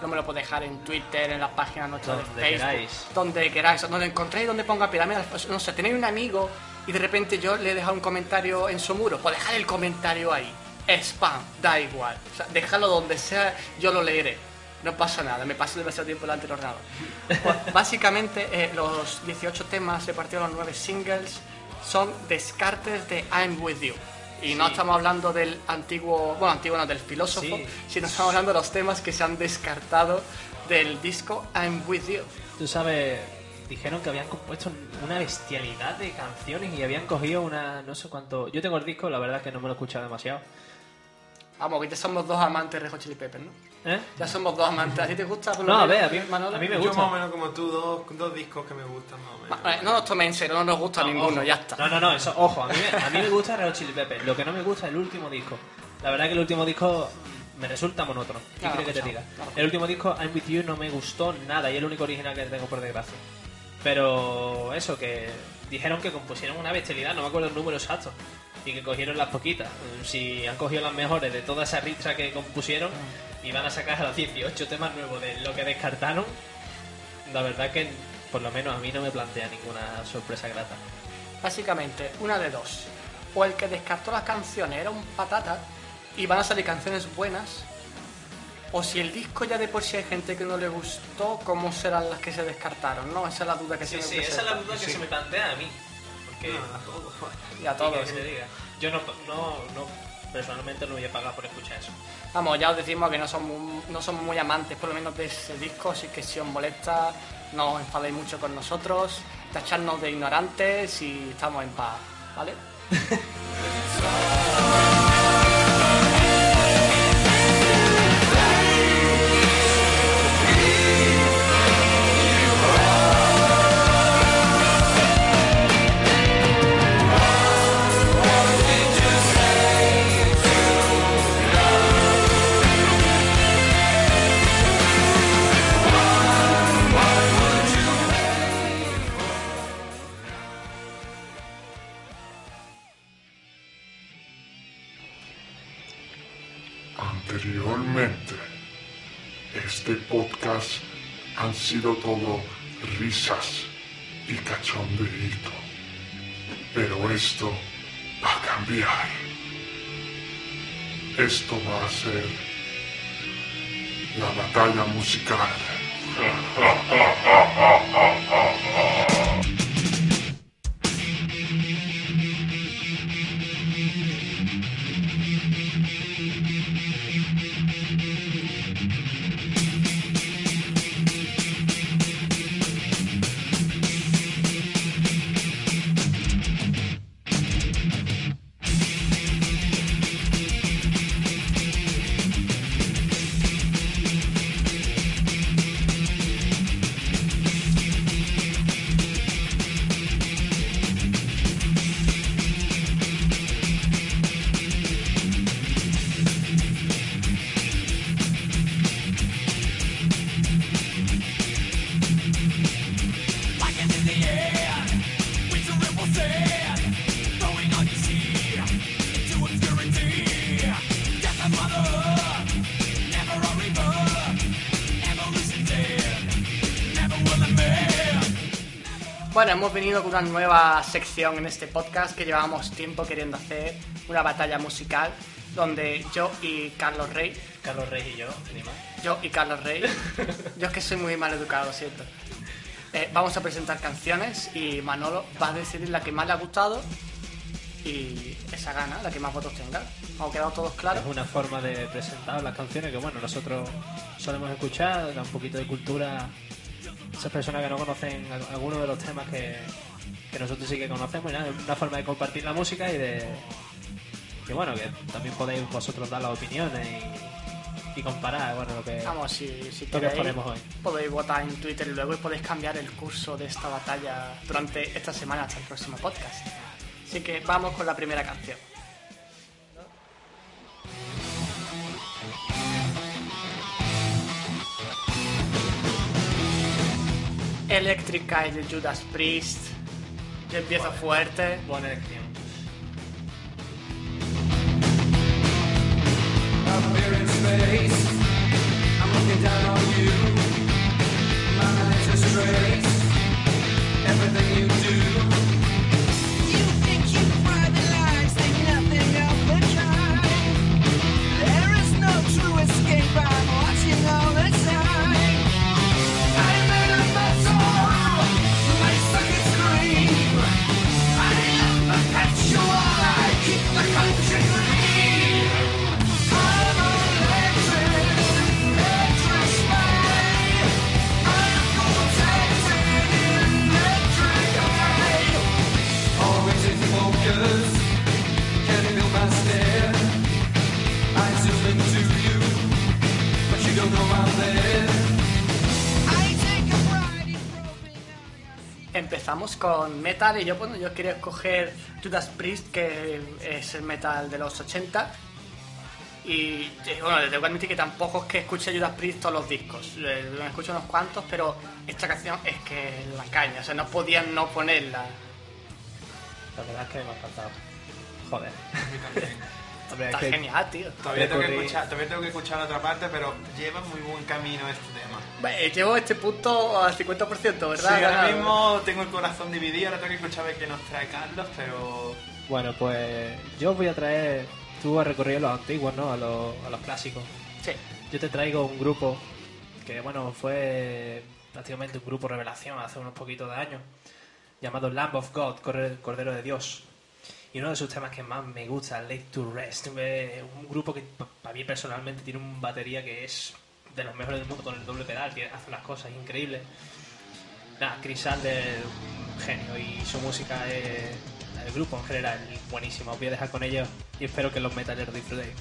No me lo podéis dejar en Twitter, en la página nuestra de Facebook, queráis. donde queráis, donde encontréis, donde ponga pirámides. Pues, no sé, tenéis un amigo y de repente yo le he dejado un comentario en su muro, pues dejad el comentario ahí. Spam, da igual. O sea, dejadlo donde sea, yo lo leeré. No pasa nada, me paso demasiado tiempo delante del ordenador. [laughs] Pues, básicamente, eh, los 18 temas repartidos en los 9 singles son descartes de I'm With You. Y no estamos hablando del antiguo, bueno, antiguo no, del filósofo, Sí. sino estamos hablando de los temas que se han descartado del disco I'm With You. Tú sabes, dijeron que habían compuesto una bestialidad de canciones y habían cogido una, no sé cuánto. Yo tengo el disco, la verdad es que no me lo he escuchado demasiado. Vamos, que somos dos amantes de Hot Chili Peppers, ¿no? ¿Eh? Ya somos dos amantes. ¿A ti te gusta? por lo No, a ver, a mí- Manolo? a mí me Yo gusta. más o menos como tú, dos, dos discos que me gustan más o menos. Ma- eh, No nos toméis en serio, no nos gusta No, ninguno, ojo. ya está. No, no, no, eso, ojo, a mí, me- a mí me gusta Red Chili Peppers. Lo que no me gusta es el último disco. La verdad que el último disco me resulta monótono. ¿Qué quieres que te diga? El último disco, I'm With You, no me gustó nada y es el único original que tengo por desgracia. Pero eso, que dijeron que compusieron una bestialidad, no me acuerdo el número exacto, y que cogieron las poquitas. Si han cogido las mejores de toda esa ristra que compusieron y van a sacar a los 18 temas nuevos de lo que descartaron, la verdad que por lo menos a mí no me plantea ninguna sorpresa grata. Básicamente, una de dos. O el que descartó las canciones era un patata y van a salir canciones buenas. O si el disco ya de por sí hay gente que no le gustó, ¿cómo serán las que se descartaron? ¿No? Esa es la duda que Sí, se sí, me esa es la duda que Sí. se me plantea a mí. No, [laughs] a todos. Y a ¿qué todos. que sí. diga? Yo no, no, no personalmente no voy a pagar por escuchar eso. Vamos, ya os decimos que no somos, no somos muy amantes, por lo menos de ese disco, así que si os molesta, no os enfadéis mucho con nosotros, tacharnos de ignorantes y estamos en paz, ¿vale? [laughs] sido todo risas y cachondeíto. Pero esto va a cambiar. Esto va a ser la batalla musical. [laughs] una nueva sección en este podcast que llevábamos tiempo queriendo hacer, una batalla musical, donde yo y Carlos Rey, Carlos Reyes y yo, ni más. yo y Carlos Rey, yo es que soy muy mal educado, ¿cierto? Eh, vamos a presentar canciones y Manolo va a decidir la que más le ha gustado y esa gana, la que más votos tenga. ¿Ha quedado todos claros? Es una forma de presentar las canciones que, bueno, nosotros solemos escuchar, da un poquito de cultura esas personas que no conocen al- algunos de los temas que, que nosotros sí que conocemos. es una forma de compartir la música y de. Que bueno, que también podéis vosotros dar las opiniones y, y comparar, bueno, lo que. Vamos, si, si que ponemos hoy. podéis votar en Twitter luego y podéis cambiar el curso de esta batalla durante esta semana hasta el próximo podcast. Así que vamos con la primera canción. Electric Eye de Judas Priest. Yo empiezo fuerte. Buena elección. I'm looking down on you. My mind's a Empezamos con metal y yo, bueno, yo quería escoger Judas Priest, que es el metal de los 80. Y eh, bueno, les tengo que admitir que tampoco es que escuche Judas Priest todos los discos. Me escucho unos cuantos, pero esta canción es que es la caña. O sea, no podían no ponerla. La verdad es que me ha encantado. Joder. [laughs] Está que- genial, tío. Todavía tengo, que escuchar, todavía tengo que escuchar la otra parte, pero lleva muy buen camino este tema. Llevo este punto al 50%, ¿verdad? Sí, ahora mismo tengo el corazón dividido, ahora tengo que escuchar a ver qué nos trae Carlos, pero... Bueno, pues yo os voy a traer. Tú has recorrido los antiguos, ¿no? A los, a los clásicos. Sí. Yo te traigo un grupo que, bueno, fue prácticamente un grupo revelación hace unos poquitos de años, llamado Lamb of God, Cordero de Dios. Y uno de sus temas que más me gusta, Late to Rest, un grupo que pa- para mí personalmente tiene un batería que es de los mejores del mundo con el doble pedal, que hace unas cosas increíbles. Nada, Chris Sanders, un genio y su música es el grupo en general buenísimo. Os voy a dejar con ellos y espero que los metaleros disfrutéis.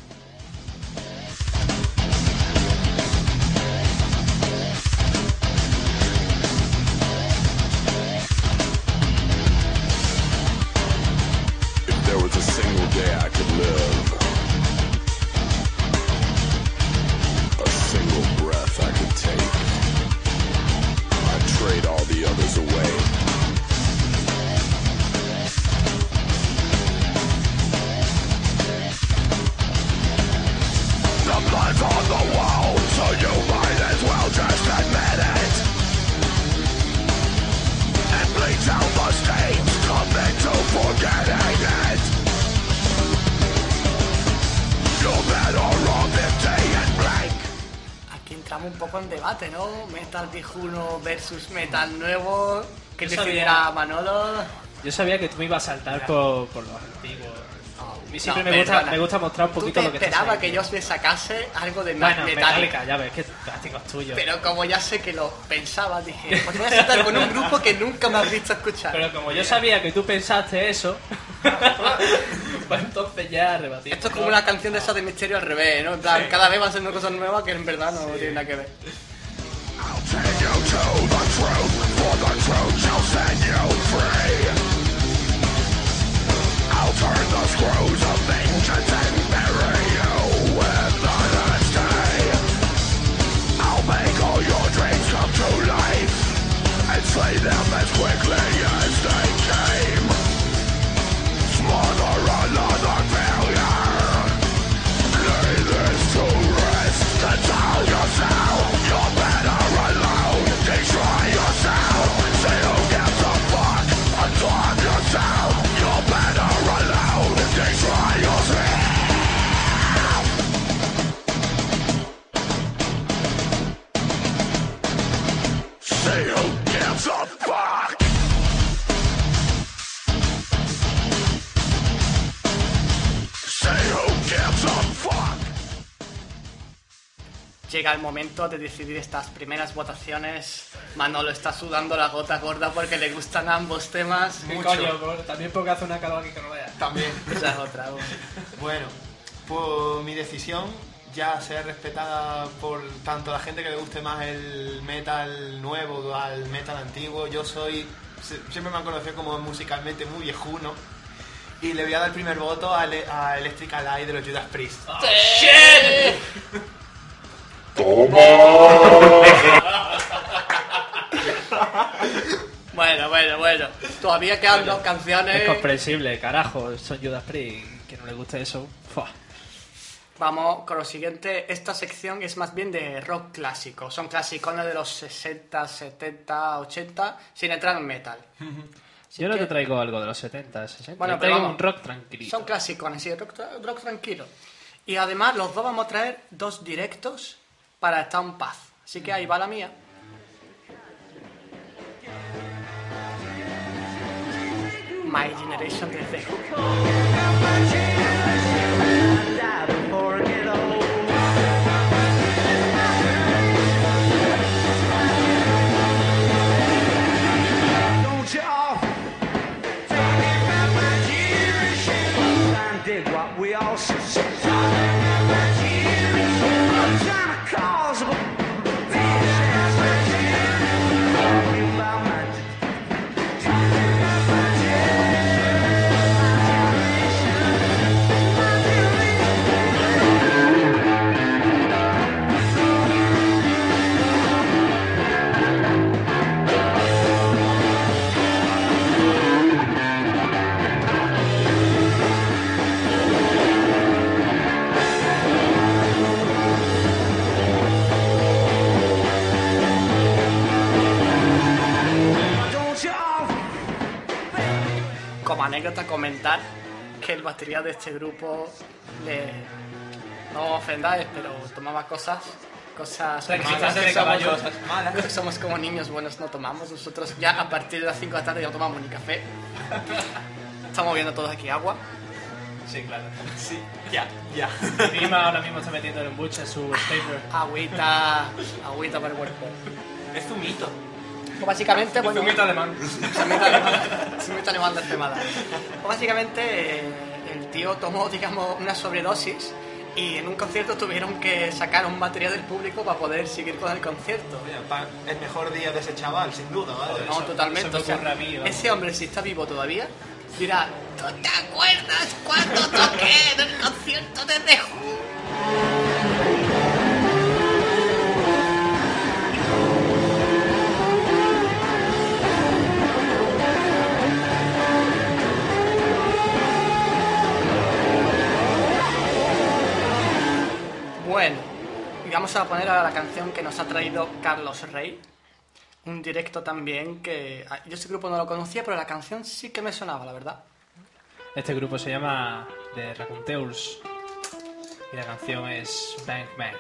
Debate, ¿no? Metal viejuno versus metal nuevo. ¿Qué Yo decidirá sabía- Manolo? Yo sabía que tú me ibas a saltar por, por los antiguos. A mí siempre No, me, gusta, perdona. me gusta mostrar un Tú poquito te lo que está esperaba que saliendo. yo me sacase algo de Bueno, Metallica. Metallica, ya ves, que plástico es tuyo. Pero como ya sé que lo pensaba, dije, pues voy a saltar con un grupo que nunca me has visto escuchar. Pero como yo sabía que tú pensaste eso, [laughs] pues entonces ya rebatí. Esto es como una canción de esa de misterio al revés, ¿no? En plan, cada vez van siendo cosas nuevas que en verdad no tienen nada que ver. Take you to the truth, for the truth shall set you free. I'll turn the screws of vengeance and bury you with honesty. I'll make all your dreams come to life and slay them as quickly Llega el momento de decidir estas primeras votaciones. Manolo está sudando la gota gorda porque le gustan ambos temas. ¿Qué Mucho. coño? Por- También porque hace una calor aquí que no veas. También. [laughs] Esa es otra. bueno. Bueno, pues mi decisión ya sea respetada por tanto la gente que le guste más el metal nuevo al metal antiguo. Yo soy, siempre me han conocido como musicalmente muy viejuno. Y le voy a dar el primer voto a, Le- a Electrical Eye de los Judas Priest. [laughs] Bueno, bueno, bueno. Todavía quedan dos Es canciones. comprensible, carajo. Son Judas Priest. Que no le guste eso. Fua. Vamos con lo siguiente. Esta sección es más bien de rock clásico. Son clasicones de los 60, 70, 80, sin entrar en metal. [laughs] Así Yo no que te traigo algo de los 70, 60. Bueno, pero traigo vamos. un rock tranquilito. Son clasicones, sí, rock, rock tranquilo. Y además los dos vamos a traer dos directos para estar en paz. Así que ahí va la mía. My Generation de anécdota comentar que el batería de este grupo le... No ofendáis, pero tomaba cosas... Cosas que de somos-. Cosas malas. [laughs] Somos como niños buenos, no tomamos. Nosotros ya a partir de las 5 de la tarde ya no tomamos ni café. [laughs] estamos viendo todos aquí agua. Sí, claro. Sí, ya, ya. Prima ahora mismo está metiendo en buche su paper. Agüita, agüita para el cuerpo. Es zumito. Pues básicamente, bueno, Zumito alemán. Zumito alemán, zumito alemán de Extremada. Pues básicamente eh, el tío tomó, digamos, una sobredosis y en un concierto tuvieron que sacar un material del público para poder seguir con el concierto. Oye, El mejor día de ese chaval, sin duda, ¿vale? No, Eso- totalmente. eso me o sea, mí, ese hombre, si está vivo todavía, dirá: ¿Tú te acuerdas cuando toqué en el concierto de The vamos a poner a la canción que nos ha traído Carlos Rey. Un directo también que ah, yo ese grupo no lo conocía, pero la canción sí que me sonaba, la verdad. Este grupo se llama The Raconteurs y la canción es Bang Bang.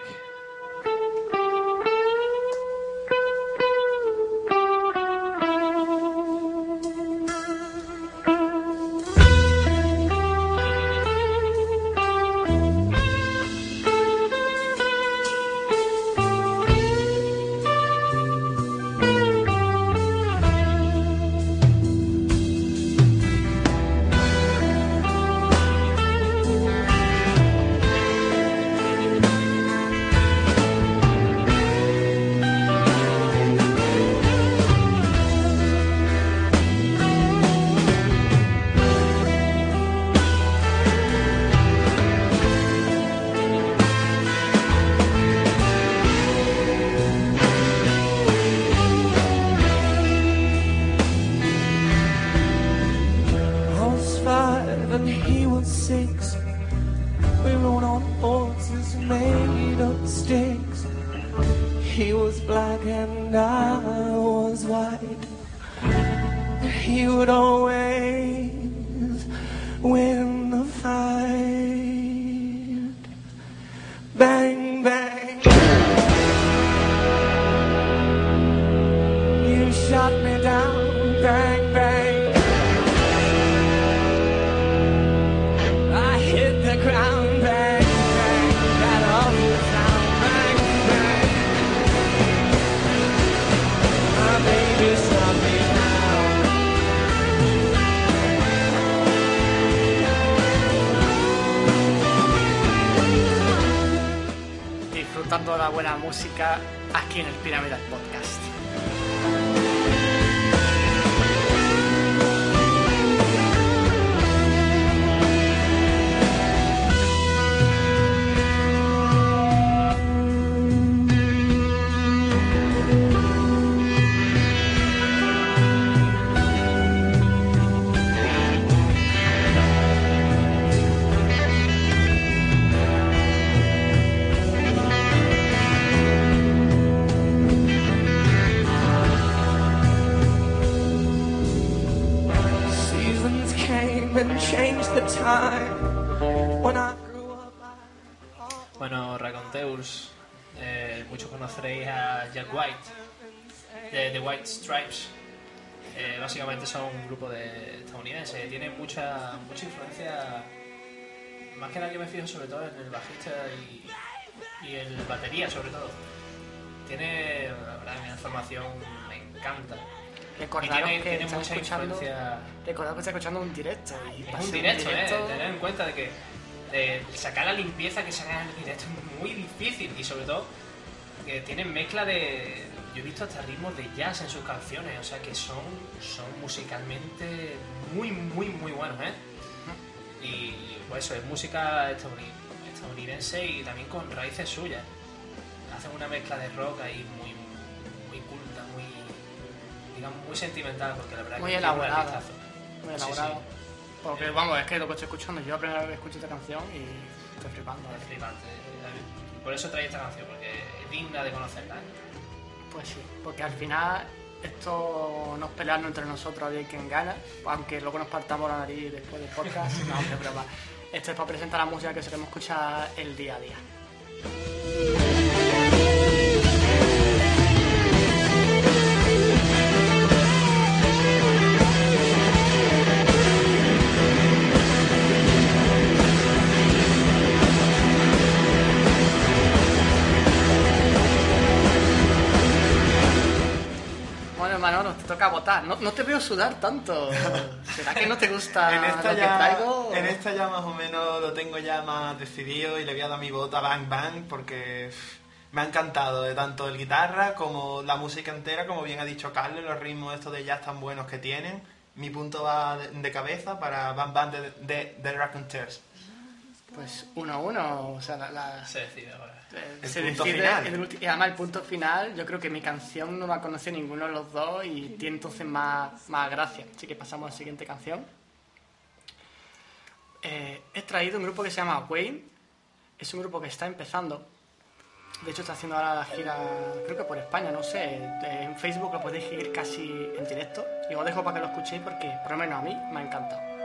Música aquí en el Pyramidal Podcast. Mucha, mucha influencia. Más que nada yo me fijo sobre todo en el bajista y, y el batería sobre todo. Tiene, la verdad, mi formación me encanta. Recordaros tiene, que tiene mucha escuchando, influencia. recordaros que está escuchando un directo. Y Es un directo, ¿eh? Tener en cuenta de que sacar la limpieza que se haga en el directo es muy difícil y sobre todo que tienen mezcla de... Yo he visto hasta ritmos de jazz en sus canciones, o sea que son, son musicalmente muy, muy, muy buenos, ¿eh? Y pues eso, es música estadouni- estadounidense y también con raíces suyas. Hacen una mezcla de rock ahí muy, muy culta, muy, digamos, muy sentimental, porque la verdad Muy que tiene un elaborada. Muy elaborado. sí. Porque vamos, es que lo que estoy escuchando, yo la primera vez que escucho esta canción y estoy flipando. Es flipante. Por eso trae esta canción, porque es digna de conocerla. ¿eh? Pues sí, porque al final esto no es pelearnos entre nosotros a ver quién gana, aunque luego nos partamos la nariz después del podcast, no, hombre, broma. Esto es para presentar la música que solemos escuchar el día a día. No, no te veo sudar tanto. ¿Será que no te gusta [laughs] en esta lo que ya traigo? en esta ya más o menos lo tengo ya más decidido y le voy a dar mi voto a Bang Bang porque me ha encantado de tanto el guitarra como la música entera, como bien ha dicho Carlos, los ritmos estos de jazz tan buenos que tienen. Mi punto va de, de cabeza para Bang Bang de, de, de Raconteurs. Pues uno a uno, o sea, la, la- Se decide ahora. El se punto decide final. en el y además el punto final, yo creo que mi canción no la conoce ninguno de los dos y tiene entonces más, más gracia. Así que pasamos a la siguiente canción. Eh, he traído un grupo que se llama Wayne. Es un grupo que está empezando. De hecho, está haciendo ahora la gira, creo que por España, no sé. En Facebook lo podéis seguir casi en directo. Y os dejo para que lo escuchéis porque, por lo menos a mí, me ha encantado.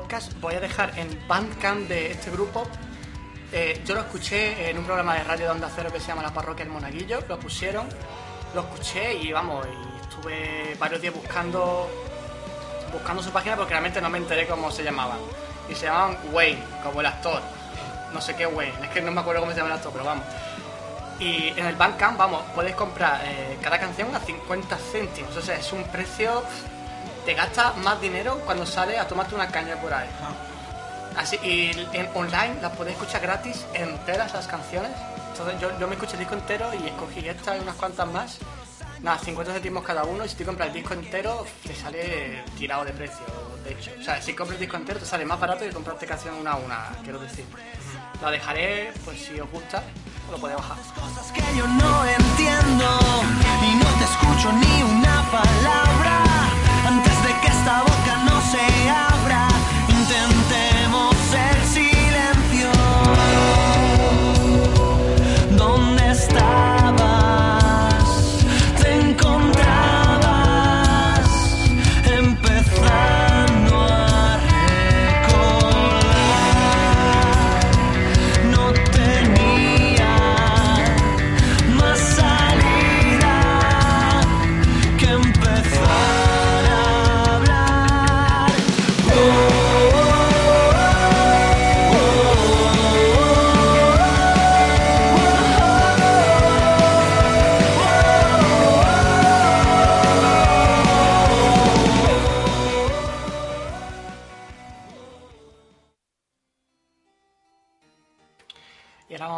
Podcast voy a dejar en Bandcamp de este grupo. eh, yo lo escuché en un programa de radio de Onda Cero que se llama La Parroquia del Monaguillo. Lo pusieron, lo escuché y vamos, y estuve varios días buscando buscando su página porque realmente no me enteré cómo se llamaban. Y se llamaban Wayne, como el actor. No sé qué Wayne, es que no me acuerdo cómo se llama el actor, pero vamos. Y en el Bandcamp, vamos, puedes comprar eh, cada canción a 50 céntimos. O sea, es un precio. Te gasta más dinero cuando sales a tomarte una caña por ahí. Así, y en online las podéis escuchar gratis enteras las canciones. Entonces yo, yo me escuché el disco entero y escogí esta y unas cuantas más. Nada, 50 céntimos cada uno y si te compras el disco entero te sale tirado de precio, de hecho. O sea, si compras el disco entero te sale más barato que comprarte canción una a una, quiero decir. La dejaré, pues si os gusta, lo podéis bajar. Cosas que yo no entiendo y no te escucho ni una palabra esta boca no se abra.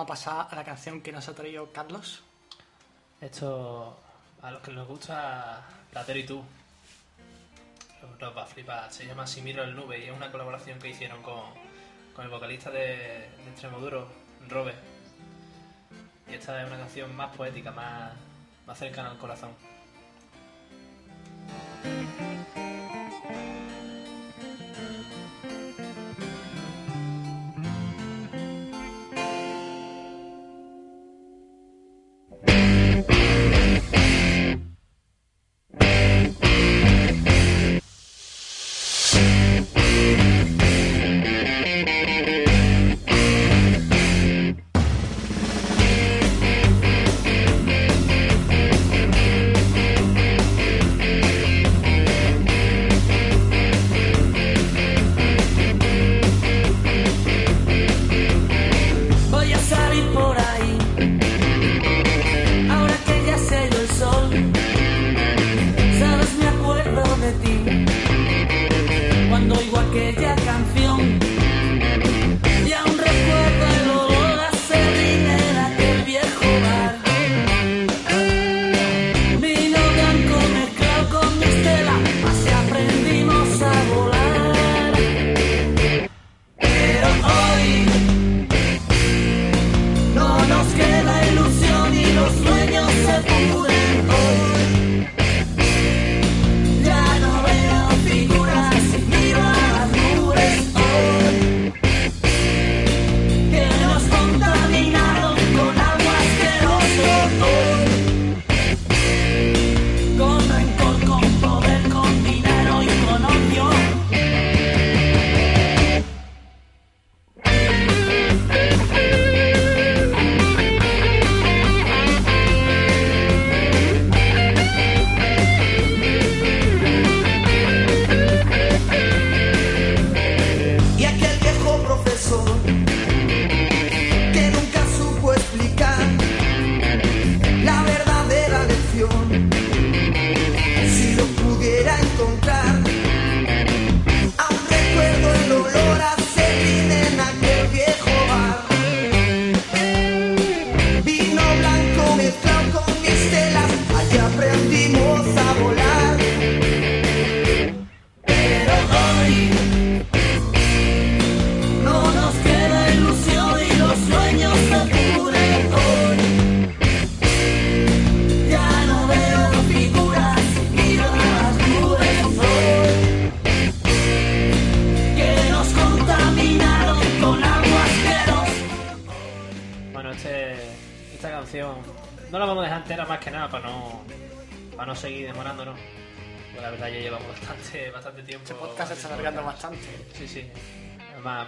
Pasar a la canción que nos ha traído Carlos. Esto, a los que les gusta Platero y tú, los va a flipar. Se llama Si miro el nube y es una colaboración que hicieron con, con el vocalista de, de Extremoduro, Robe. Y esta es una canción más poética, más, más cercana al corazón.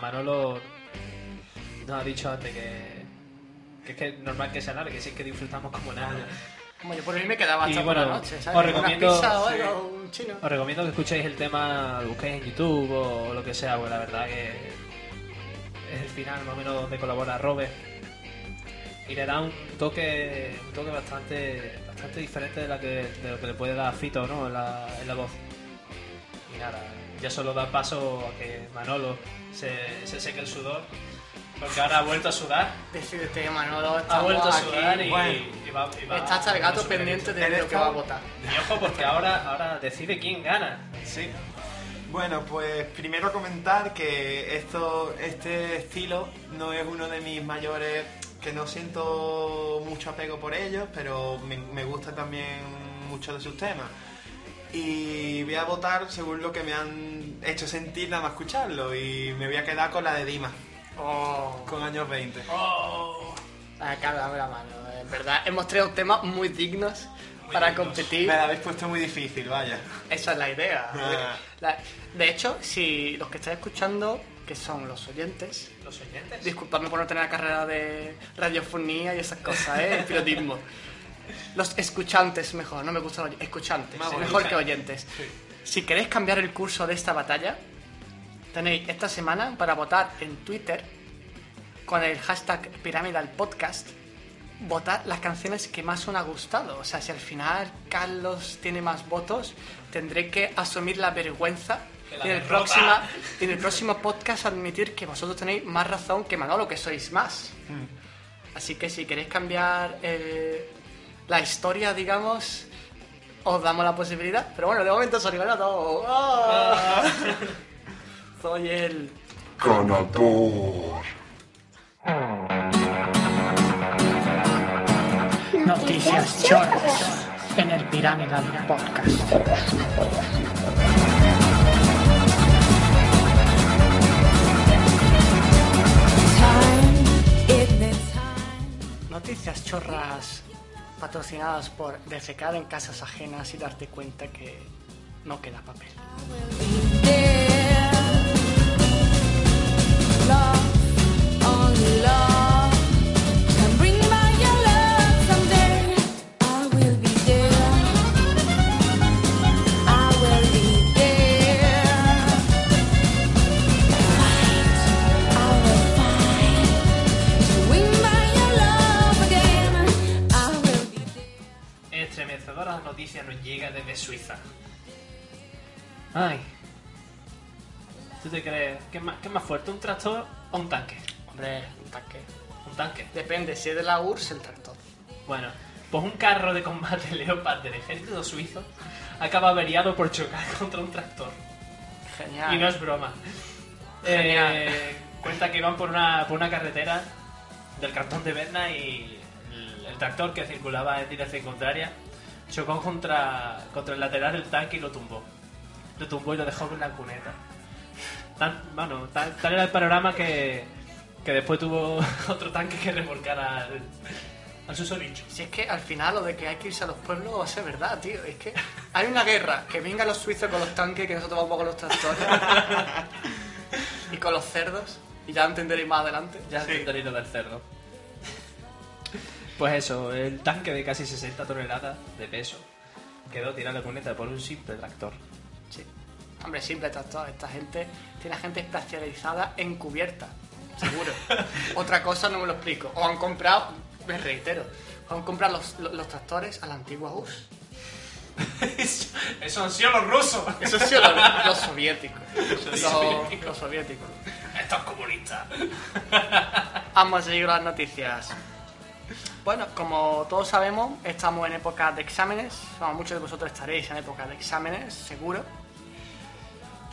Manolo nos ha dicho antes que, que es que es normal que se alargue, que sí que disfrutamos como nada. Como yo por mí me quedaba hasta Y por la bueno, noche, os recomiendo- Una pizza o sí. algo, un chino. Os recomiendo que escuchéis el tema, lo busquéis en YouTube o lo que sea, porque la verdad que es el final más o menos donde colabora Robert y le da un toque, un toque bastante, bastante diferente de, la que, de lo que le puede dar Fito ¿no? en, la, en la voz. Y nada, ya solo da paso a que Manolo se, se seque el sudor, porque ahora ha vuelto a sudar, Decídete, Manolo, ha vuelto a aquí. sudar y, Bueno. y va, y va- Está hasta el gato pendiente de lo que va a votar. Y ojo, porque ahora, ahora decide quién gana. Sí. Bueno, pues primero comentar que esto, este estilo no es uno de mis mayores, que no siento mucho apego por ellos, pero me, me gusta también mucho de sus temas. Y voy a votar según lo que me han hecho sentir nada más escucharlo. Y me voy a quedar con la de Dima, Oh, con años 20. acá dame la mano. En verdad, hemos traído temas muy dignos para dignos. competir. Me la habéis puesto muy difícil, vaya. Esa es la idea. Ah. La- de hecho, si los que estáis escuchando, que son los oyentes, Los oyentes. disculpadme por no tener la carrera de radiofonía y esas cosas, ¿eh? Periodismo. [laughs] Los escuchantes, mejor, no me gustan los escuchantes, Más mejor que oyentes. Si queréis cambiar el curso de esta batalla, tenéis esta semana para votar en Twitter con el hashtag Pyramidal Podcast. Votar las canciones que más os han gustado. O sea, si al final Carlos tiene más votos, tendré que asumir la vergüenza y en el, próxima, [laughs] en el próximo podcast admitir que vosotros tenéis más razón que Manolo, que sois más. Así que si queréis cambiar eh, la historia, digamos, os damos la posibilidad. Pero bueno, de momento soy ganado. ¡Ah! [laughs] Soy el... Ganador. Noticias chorras en el Piramidal Podcast. Noticias chorras patrocinadas por defecar en casas ajenas y darte cuenta que no queda papel. Noticias nos llega desde Suiza. Ay. ¿Tú te crees? ¿Qué es más, qué es más fuerte, un tractor o un tanque? Hombre, un tanque. Un tanque. Depende, si es de la URSS, el tractor. Bueno, pues un carro de combate [laughs] Leopard del ejército suizo acaba averiado por chocar [laughs] contra un tractor. Genial. Y no es broma. Genial. Eh, cuenta que iban por una, por una carretera del cantón de Berna y el, el tractor que circulaba en dirección contraria chocó contra, contra el lateral del tanque y lo tumbó. Lo tumbó y lo dejó en la cuneta. Tan, bueno, tal, tal era el panorama que, que después tuvo [laughs] otro tanque que remolcar al, al susodicho. Si es que al final lo de que hay que irse a los pueblos va a ser verdad, tío. Es que hay una guerra, que vengan los suizos con los tanques, que nosotros vamos con los tractores. [laughs] y con los cerdos. Y ya entenderéis más adelante. Ya entenderéis lo del cerdo. Pues eso, el tanque de casi 60 toneladas de peso quedó tirado en la cuneta por un simple tractor. Sí. Hombre, simple tractor. Esta gente tiene gente especializada en cubierta. Seguro. [laughs] Otra cosa no me lo explico. O han comprado, me reitero, o han comprado los, los, los tractores a la antigua URSS. [laughs] Eso han sido los rusos. Eso sí, los, los soviéticos. Los, los soviéticos. Estos comunistas. Vamos a seguir las noticias. Bueno, como todos sabemos, estamos en época de exámenes. Bueno, muchos de vosotros estaréis en época de exámenes, seguro.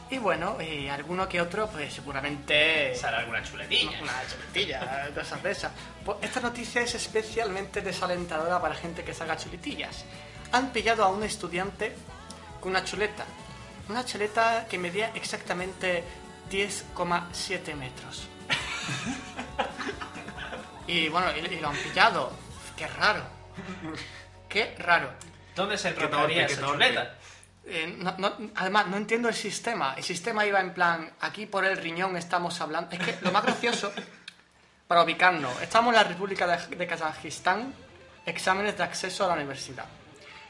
Y bueno, y alguno que otro, pues seguramente... Será alguna chuletilla. Una chuletilla, cosas de esas. Pues esta noticia es especialmente desalentadora para gente que saca chuletillas. Han pillado a un estudiante con una chuleta. Una chuleta que medía exactamente 10,7 metros. [laughs] y bueno, y, y lo han pillado. Qué raro. Qué raro. ¿Dónde se torpe, esa chuleta? Eh, no- no- además, no entiendo el sistema. El sistema iba en plan, aquí por el riñón estamos hablando. Es que lo más gracioso, para ubicarnos, estamos en la República de, de Kazajistán, exámenes de acceso a la universidad.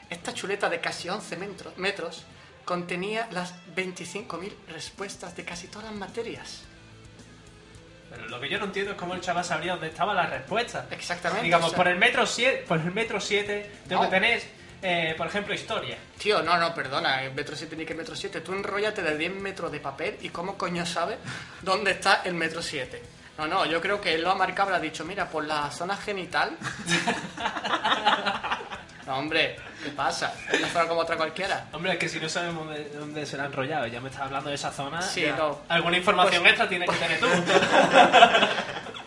Esta chuleta de casi 11 metros, metros contenía las 25.000 respuestas de casi todas las materias. Pero lo que yo no entiendo es cómo el chaval sabría dónde estaba la respuesta. Exactamente. Digamos, o sea- por el metro 7, por el metro 7 tengo No. que tener, eh, por ejemplo, historia. Tío, no, no, perdona, el metro 7 ni que metro 7. Tú enrollate de 10 metros de papel y cómo coño sabes dónde está el metro 7. No, no, yo creo que él lo ha marcado, habrá dicho, mira, por la zona genital. [laughs] no, hombre, ¿qué pasa? Una zona como otra cualquiera. Hombre, es que si no sabemos dónde, dónde se la han enrollado, ya me estás hablando de esa zona. Sí, ya. no. Alguna información Pues- extra tienes que tener tú. [laughs]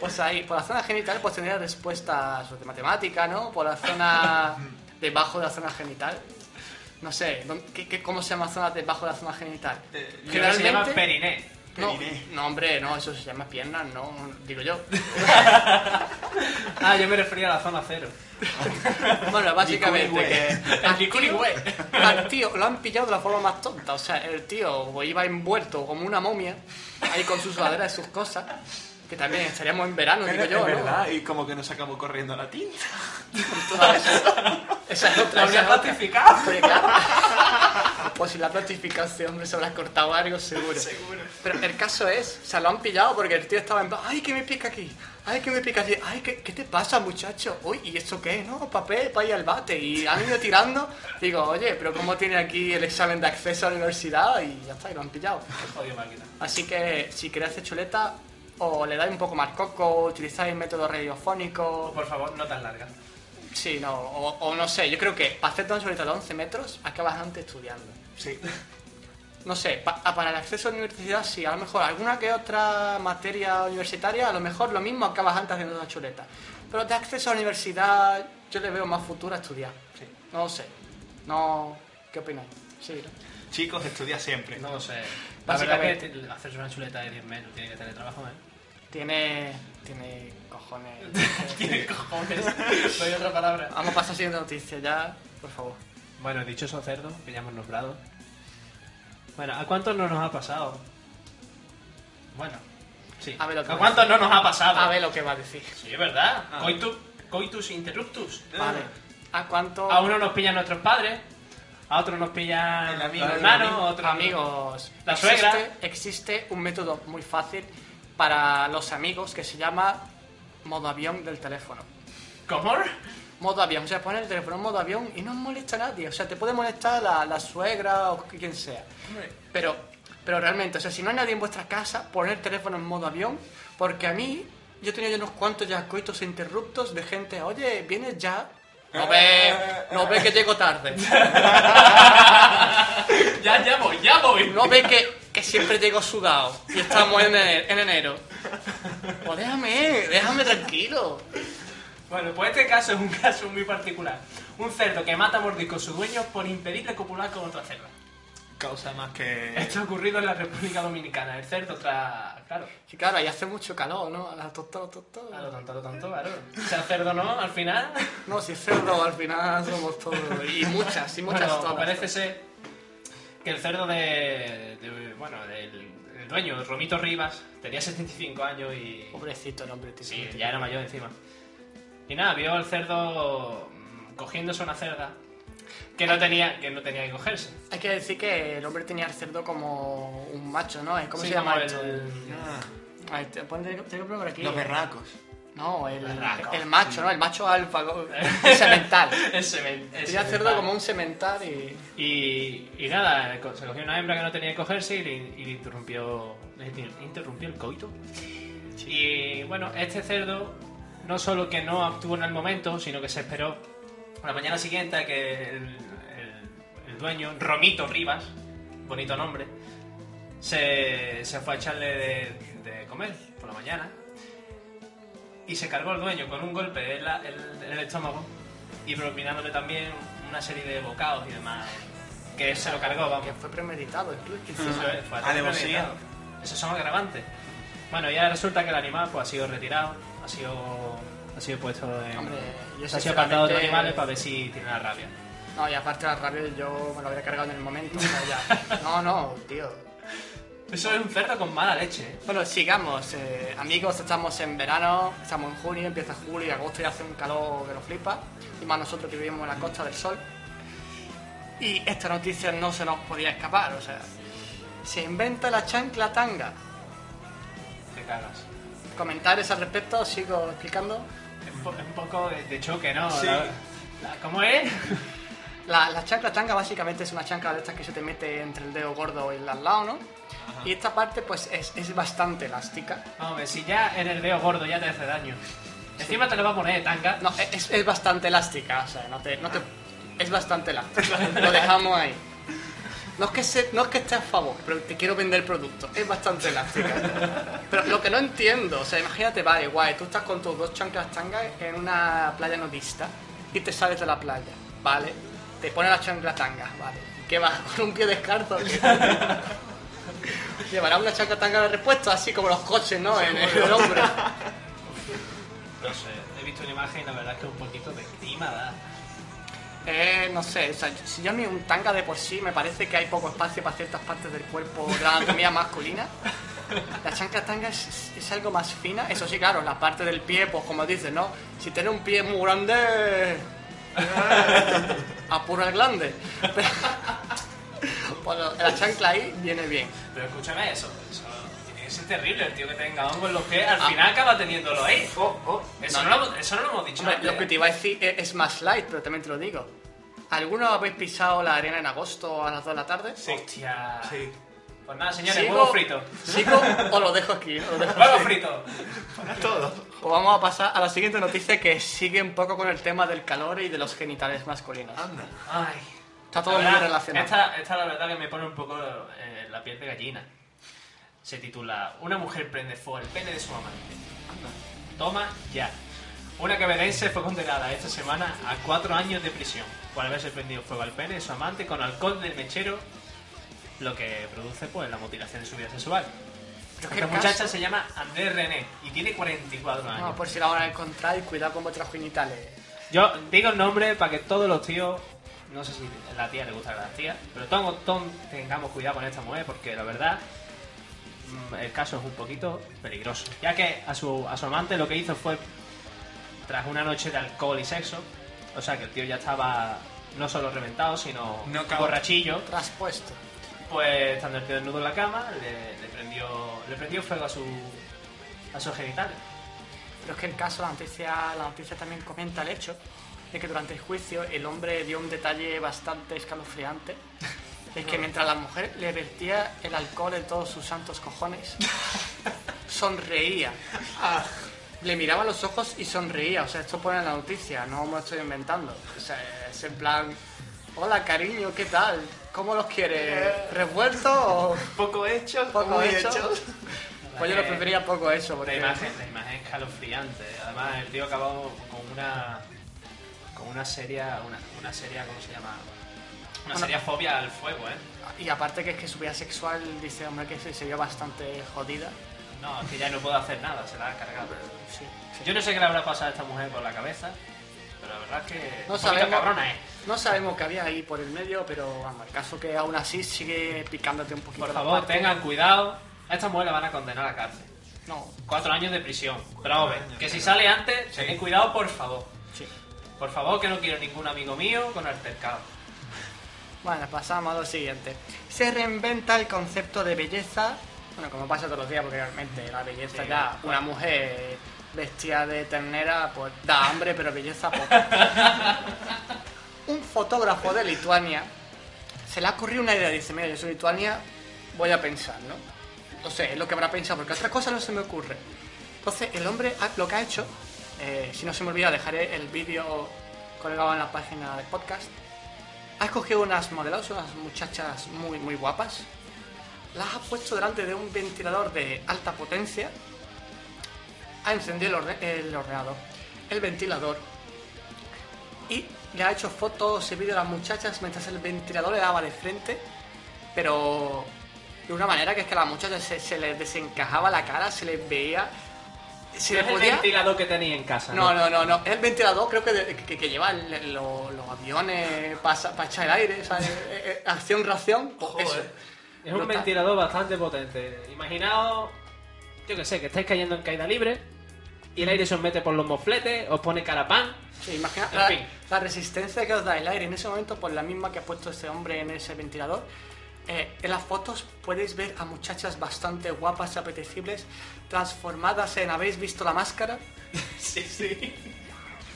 Pues ahí, por la zona genital, pues tendría respuestas de matemática, ¿no? Por la zona debajo de la zona genital. No sé, ¿dónde- qué- qué- ¿cómo se llama la zona debajo de la zona genital? Eh, que se llama periné. No, no, hombre, no, eso se llama piernas, no, digo yo. [laughs] Ah, yo me refería a la zona cero. [laughs] Bueno, básicamente que al tío, al tío lo han pillado de la forma más tonta. O sea, el tío iba envuelto como una momia, ahí con su sudadera y sus cosas. Que también estaríamos en verano, digo Es yo, ¿no? verdad, y como que nos sacamos corriendo la tinta. [laughs] Esa es otra, habría es claro, pues si la plastificación, hombre, se habrá cortado algo seguro. Pero el caso es, o sea, lo han pillado porque el tío estaba en ay, que me pica aquí, ay, que me pica aquí, ay, ¿qué, qué te pasa, muchacho? Uy, ¿y esto qué? No, papel para ir al bate. Y han ido tirando. Digo, oye, pero ¿cómo tiene aquí el examen de acceso a la universidad? Y ya está, y lo han pillado. Así que si queréis hacer chuleta, o le dais un poco más coco, utilizáis método radiofónico. Por favor, no tan larga. Sí, no, o, o no sé, yo creo que para hacer una chuleta de 11 metros, acabas antes estudiando. Sí. No sé, pa- a- para el acceso a la universidad sí, a lo mejor alguna que otra materia universitaria, a lo mejor lo mismo acabas antes haciendo una chuleta. Pero de acceso a la universidad yo le veo más futuro a estudiar. Sí. No lo sé. No, ¿qué opináis? Sí, ¿no? Chicos, estudia siempre. No lo sé. La verdad que hacerse una chuleta de 10 metros tiene que tener trabajo, ¿eh? Tiene, tiene cojones. [laughs] Tiene cojones. [laughs] No hay otra palabra. Vamos a pasar a la siguiente noticia ya, por favor. Bueno, dicho eso, cerdo, que ya hemos nombrado. Bueno, ¿a cuántos no nos ha pasado? Bueno, sí. A ver lo que va a cuántos no nos ha pasado? A ver lo que va a decir. Sí, es verdad. Coitus, coitus interruptus. Vale. ¿A cuánto? A uno nos pillan nuestros padres, a otro nos pillan El amigo, los el hermanos, amigo. a otro Amigos, La existe, suegra. existe un método muy fácil para los amigos que se llama modo avión del teléfono. ¿Cómo? Modo avión, o sea, poner el teléfono en modo avión y no molesta a nadie. O sea, te puede molestar la, la suegra o quien sea. Pero, pero realmente, o sea, si no hay nadie en vuestra casa, poner el teléfono en modo avión, porque a mí, yo he tenido ya unos cuantos ya coitos interruptos de gente, oye, ¿vienes ya? No ve, no ve que llego tarde. [laughs] Ya, ya voy, ya voy. No ve que, que siempre llego sudado y estamos en enero. En enero. Pues déjame, déjame tranquilo. Bueno, pues este caso es un caso muy particular. Un cerdo que mata a mordisco a su dueño por impedirle copular con otra cerda. Causa más que. Esto ha ocurrido en la República Dominicana. El cerdo tras... Claro, Y claro, ahí hace mucho calor, ¿no? A la tostado, a lo tostado. tanto, a lo tanto, claro. Sea cerdo no, al final... No, si es cerdo, al final somos todos. Y muchas, y muchas Bueno, todas. parece ser que el cerdo de... de- bueno, del el dueño, Romito Rivas, tenía 75 años y... Pobrecito el hombre, tío. Sí, ya era mayor encima. Y nada, vio al cerdo mm, cogiéndose una cerda que no tenía que, no tenía que cogerse. Hay que decir que el hombre tenía el cerdo como un macho, ¿no? ¿Cómo Sí, se llama esto? el- Ah, A ver, te- pon- por aquí. los berracos. No, el, el macho, ¿no? El macho alfa, [laughs] el semental. El semen- el cerdo como un semental y... Y, y nada, se cogió una hembra que no tenía que cogerse y le, y le interrumpió, le interrumpió el coito. Y bueno, este cerdo no solo que no actuó en el momento, sino que se esperó a la mañana siguiente a que el, el- el dueño, Romito Rivas, bonito nombre, se, se fue a echarle de, de comer por la mañana. Y se cargó el dueño con un golpe en, la- en- en el estómago y propinándole también una serie de bocados y demás. Que se lo cargó, vamos. Que fue premeditado incluso. Eso es, fue Alevosía. premeditado. Esos son agravantes. Bueno, ya resulta que el animal pues, ha sido retirado, ha sido, ha sido puesto en. Hombre, yo ha sido apartado de sinceramente- animales para ver si tiene la rabia. No, y aparte la rabia yo me lo habría cargado en el momento. o sea, ya. [laughs] No, no, tío. Eso es un cerdo con mala leche, ¿eh? Bueno, sigamos. eh, amigos, estamos en verano, estamos en junio, empieza julio y agosto y hace un calor que nos flipa. Y más nosotros que vivimos en la costa del sol. Y esta noticia no se nos podía escapar, o sea. Se inventa la chancla tanga. Te cagas. Comentarios al respecto, sigo explicando. Es un po- es un poco de, de choque, ¿no? Sí. La- la- ¿Cómo es? La, la chancla tanga básicamente es una chancla de estas que se te mete entre el dedo gordo y el al lado, ¿no? Y esta parte pues es, es bastante elástica. Hombre, si ya en el dedo gordo ya te hace daño. Encima te lo va a poner de tanga. No, es, es bastante elástica, o sea, no te, no te- es bastante elástica. [laughs] Lo dejamos ahí. No es, que se- no es que esté a favor, pero te quiero vender el producto. Es bastante elástica. Pero lo que no entiendo, o sea, imagínate, vale, guay, tú estás con tus dos chanclas tangas en una playa nudista y te sales de la playa, ¿vale? Te pones la chancla tanga, ¿vale? ¿Qué vas? ¿Con un pie descarto? [laughs] [laughs] Llevará una chancla tanga de repuesto, así como los coches, ¿no? En el hombro. [laughs] No sé, he visto una imagen y la verdad es que un poquito de clima da. Eh, no sé, o sea, si yo ni un tanga de por sí me parece que hay poco espacio para ciertas partes del cuerpo de la anatomía [laughs] masculina. La chancla tanga es, es- es algo más fina. Eso sí, claro, la parte del pie, pues como dices, ¿no? Si tiene un pie muy grande, apura el glande. Pero, lo- la chancla ahí viene bien. Pero escúchame eso, eso tiene que ser terrible el tío que tenga hongo en los pies, al final acaba teniéndolo ahí. Eso, no, lo, eso no lo hemos dicho Hombre, antes. lo que te iba a decir es, es más light, pero también te lo digo. ¿Alguno habéis pisado la arena en agosto a las 2 de la tarde? Hostia. Sí. Pues nada, señores, ¿Sigo- huevo frito. ¿Sigo o lo dejo aquí? Lo dejo Huevo aquí. frito. Todo. Pues vamos a pasar a la siguiente noticia que sigue un poco con el tema del calor y de los genitales masculinos. Anda. Ay. Está todo muy relacionado. Esta, esta la verdad que me pone un poco eh, la piel de gallina. Se titula Una mujer prende fuego al pene de su amante. Toma ya. Una quevedense fue condenada esta semana a cuatro años de prisión por haberse prendido fuego al pene de su amante con alcohol del mechero, lo que produce pues la mutilación de su vida sexual. Esta muchacha caso- se llama Andrés René y tiene 44 años. No, por si la van a encontrar cuidado con vuestros genitales. Yo digo el nombre para que todos los tíos, no sé si a la tía le gusta a las tías, pero todos, todos tengamos cuidado con esta mujer porque la verdad mm, el caso es un poquito peligroso. Ya que a su, a su amante lo que hizo fue, tras una noche de alcohol y sexo, o sea que el tío ya estaba no solo reventado, sino Knockout. borrachillo, Traspuesto. pues estando el tío desnudo en la cama, le, le prendió, le prendió fuego a, su, a sus genitales. Pero es que el caso, la noticia, la noticia también comenta el hecho de que durante el juicio el hombre dio un detalle bastante escalofriante. Es que mientras la mujer le vertía el alcohol en todos sus santos cojones, sonreía. Le miraba a los ojos y sonreía. O sea, esto pone en la noticia, no me lo estoy inventando. O sea, es en plan, hola cariño, ¿qué tal? ¿Cómo los quieres? ¿Revueltos o Poco hecho, poco hechos? hechos. Pues yo lo prefería poco eso, La porque... imagen, la imagen es escalofriante. Además, el tío acabó con una. Con una seria. una, una seria. ¿cómo se llama? Una Bueno. seria fobia al fuego, ¿eh? Y aparte que es que su vida sexual, dice hombre que se, se vio bastante jodida. No, es que ya no puedo hacer nada, se la ha cargado. Sí. Yo no sé qué le habrá pasado a esta mujer por la cabeza, pero la verdad es que. No sabemos, cabrona, ¿eh? no sabemos qué había ahí por el medio, pero vamos, el caso que aún así sigue picándote un poquito Por la favor, tengan cuidado. A esta mujer la van a condenar a la cárcel. No, Cuatro años de prisión. Pero ven, que si sale antes, tened cuidado, por favor. Por favor, que no quiero ningún amigo mío con altercado. Bueno, pasamos a lo siguiente. Se reinventa el concepto de belleza, bueno, como pasa todos los días, porque realmente la belleza Sí, ya, bueno. una mujer vestida de ternera, pues da hambre, pero belleza poco. [laughs] Un fotógrafo de Lituania se le ha ocurrido una idea, dice, mira, yo soy Lituania, voy a pensar, ¿no? No sé, es lo que habrá pensado, porque otra cosa no se me ocurre. Entonces, el hombre lo que ha hecho, eh, si no se me olvida, dejaré el vídeo colgado en la página del podcast. Ha escogido unas modelos, unas muchachas muy, muy guapas. Las ha puesto delante de un ventilador de alta potencia. Ha encendido el, orde- el ordenador, el ventilador. Y le ha hecho fotos y vídeos a las muchachas mientras el ventilador le daba de frente. Pero de una manera que es que a las muchachas se les desencajaba la cara, se les veía si No le es el ventilador que tenéis en casa. No, no, no, no. Es el ventilador, creo que, de- que, que lleva el- lo- los aviones para echar el aire, Joder. eso. Es un está- ventilador bastante potente. Imaginaos, yo que sé, que estáis cayendo en caída libre y el aire se os mete por los mofletes, os pone carapán. Sí, imagina En la, fin. la resistencia que os da el aire en ese momento, pues la misma que ha puesto ese hombre en ese ventilador. Eh, en las fotos podéis ver a muchachas bastante guapas y apetecibles transformadas en ¿habéis visto la máscara? [laughs] Sí, sí.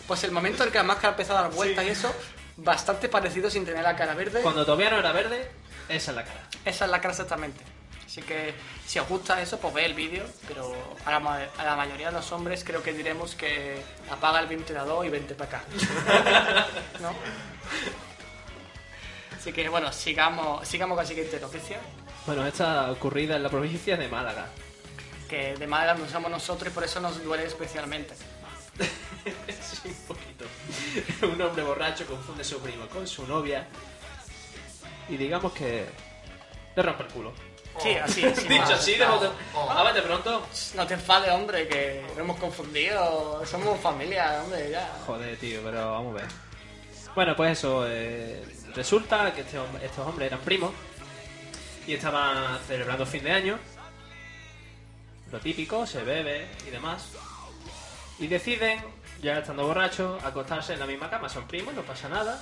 Pues el momento en que la máscara empezó a dar vueltas y eso, bastante parecido sin tener la cara verde. Cuando todavía no era verde, esa es la cara. Esa es la cara exactamente. Así que si os gusta eso, pues ve el vídeo, pero a la, ma- a la mayoría de los hombres creo que diremos que apaga el ventilador y vente para acá. [laughs] ¿No? Así que bueno, sigamos, sigamos con la siguiente noticia, Bueno, esta ocurrida en la provincia de Málaga. que de Málaga no somos nosotros y por eso nos duele especialmente. [laughs] sí, un poquito. un hombre borracho confunde a su primo con su novia y digamos que le rompe el culo. Sí, así, [laughs] así. Dicho así, de bote... Oh. De pronto. No te enfades, hombre, que lo hemos confundido. Somos familia, hombre, ya. Joder, tío, pero vamos a ver. Bueno, pues eso, eh, resulta que este estos hombres eran primos y estaban celebrando fin de año. Lo típico, se bebe y demás. Y deciden, ya estando borrachos, acostarse en la misma cama. Son primos, no pasa nada.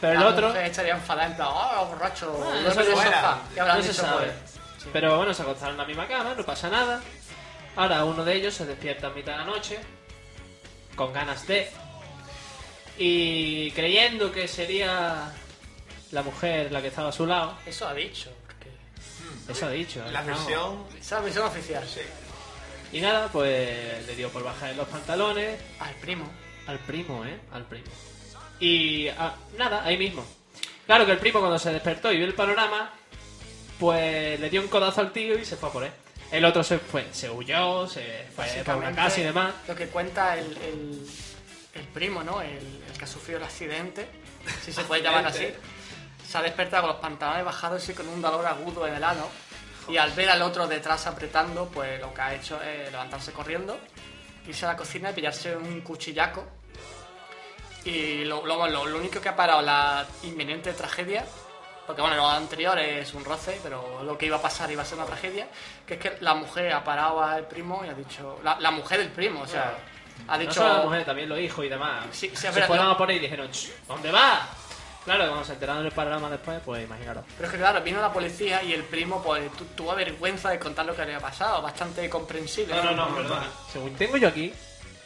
Pero el La otro... estaría enfadada en plan, ¡ah, borracho! Ah, no se fuera. sofá. ¿Qué habrán No se sabe. pues? Pero bueno, se acostaron en la misma cama, no pasa nada. Ahora uno de ellos se despierta a mitad de la noche, con ganas de. Y creyendo que sería la mujer la que estaba a su lado. Eso ha dicho. Porque... Eso ha dicho. ¿eh? La No. versión. Esa es la versión oficial. Sí. Y nada, pues le dio por bajar los pantalones Al primo. al primo, ¿eh? Al primo. Y ah, nada, ahí mismo. Claro que el primo cuando se despertó y vio el panorama, pues le dio un codazo al tío y se fue a por él. El otro se fue, se huyó, se fue por una casa y demás. Lo que cuenta el, el, el primo, ¿no? El, el que ha sufrido el accidente, si se puede llamar así. Se ha despertado con los pantalones bajados y con un dolor agudo en el ano. Y al ver al otro detrás apretando, pues lo que ha hecho es levantarse corriendo, irse a la cocina y pillarse un cuchillaco. Y lo, lo, lo- lo único que ha parado la inminente tragedia, porque bueno, lo anterior es un roce, pero lo que iba a pasar iba a ser una tragedia, que es que la mujer ha parado al primo y ha dicho, la, la mujer del primo, o sea, ha No dicho, solo la mujer, también los hijos y demás. Sí, sí, se fueron no. a por ahí y dijeron, "Ch, ¿dónde va? Claro, cuando se enteraron del panorama después, pues imaginaros. pero es que claro, vino la policía y el primo pues tu- tuvo vergüenza de contar lo que había pasado, bastante comprensible. perdona. Según tengo yo aquí,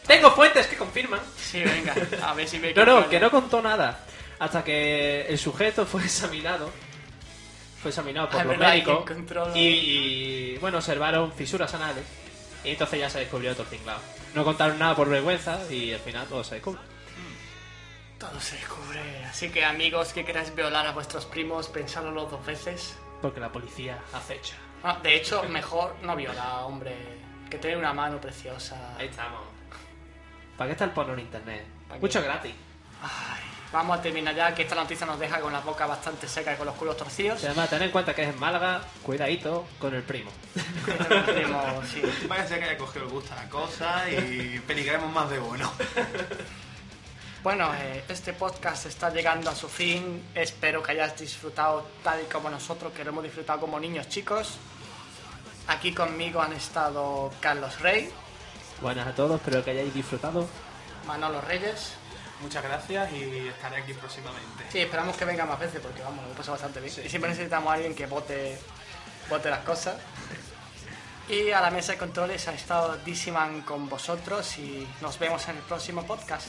tengo fuentes que confirman. Sí, venga, a ver si me [laughs] No, no, que no contó nada. Hasta que el sujeto fue examinado. Fue examinado por Ah, los verdad, y médicos. encontró- Y, y, bueno, observaron fisuras anales. Y entonces ya se descubrió todo el tinglado. No contaron nada por vergüenza y al final todo se descubre. Todo se descubre. Así que amigos que queráis violar a vuestros primos, pensadlo dos veces. Porque la policía acecha. Ah, de hecho, mejor no viola, hombre. Que tiene una mano preciosa. Ahí estamos. ¿Para qué está el porno en internet? Mucho gratis. Ay, vamos a terminar ya, que esta noticia nos deja con la boca bastante seca y con los culos torcidos. Y además, ten en cuenta que es en Málaga, cuidadito con el primo. Primo, sí. [laughs] Vaya a ser que haya cogido el gusto a la cosa y peligremos más de uno. [laughs] Bueno, eh, este podcast está llegando a su fin. Espero que hayas disfrutado tal y como nosotros, que lo hemos disfrutado como niños chicos. Aquí conmigo han estado Carlos Rey, Buenas a todos, espero que hayáis disfrutado. Manolo Reyes. Muchas gracias y estaré aquí próximamente. Sí, esperamos que venga más veces porque vamos, lo he pasado bastante bien. Y siempre necesitamos a alguien que vote, vote las cosas. Y a la mesa de controles ha estado Dissiman con vosotros y nos vemos en el próximo podcast.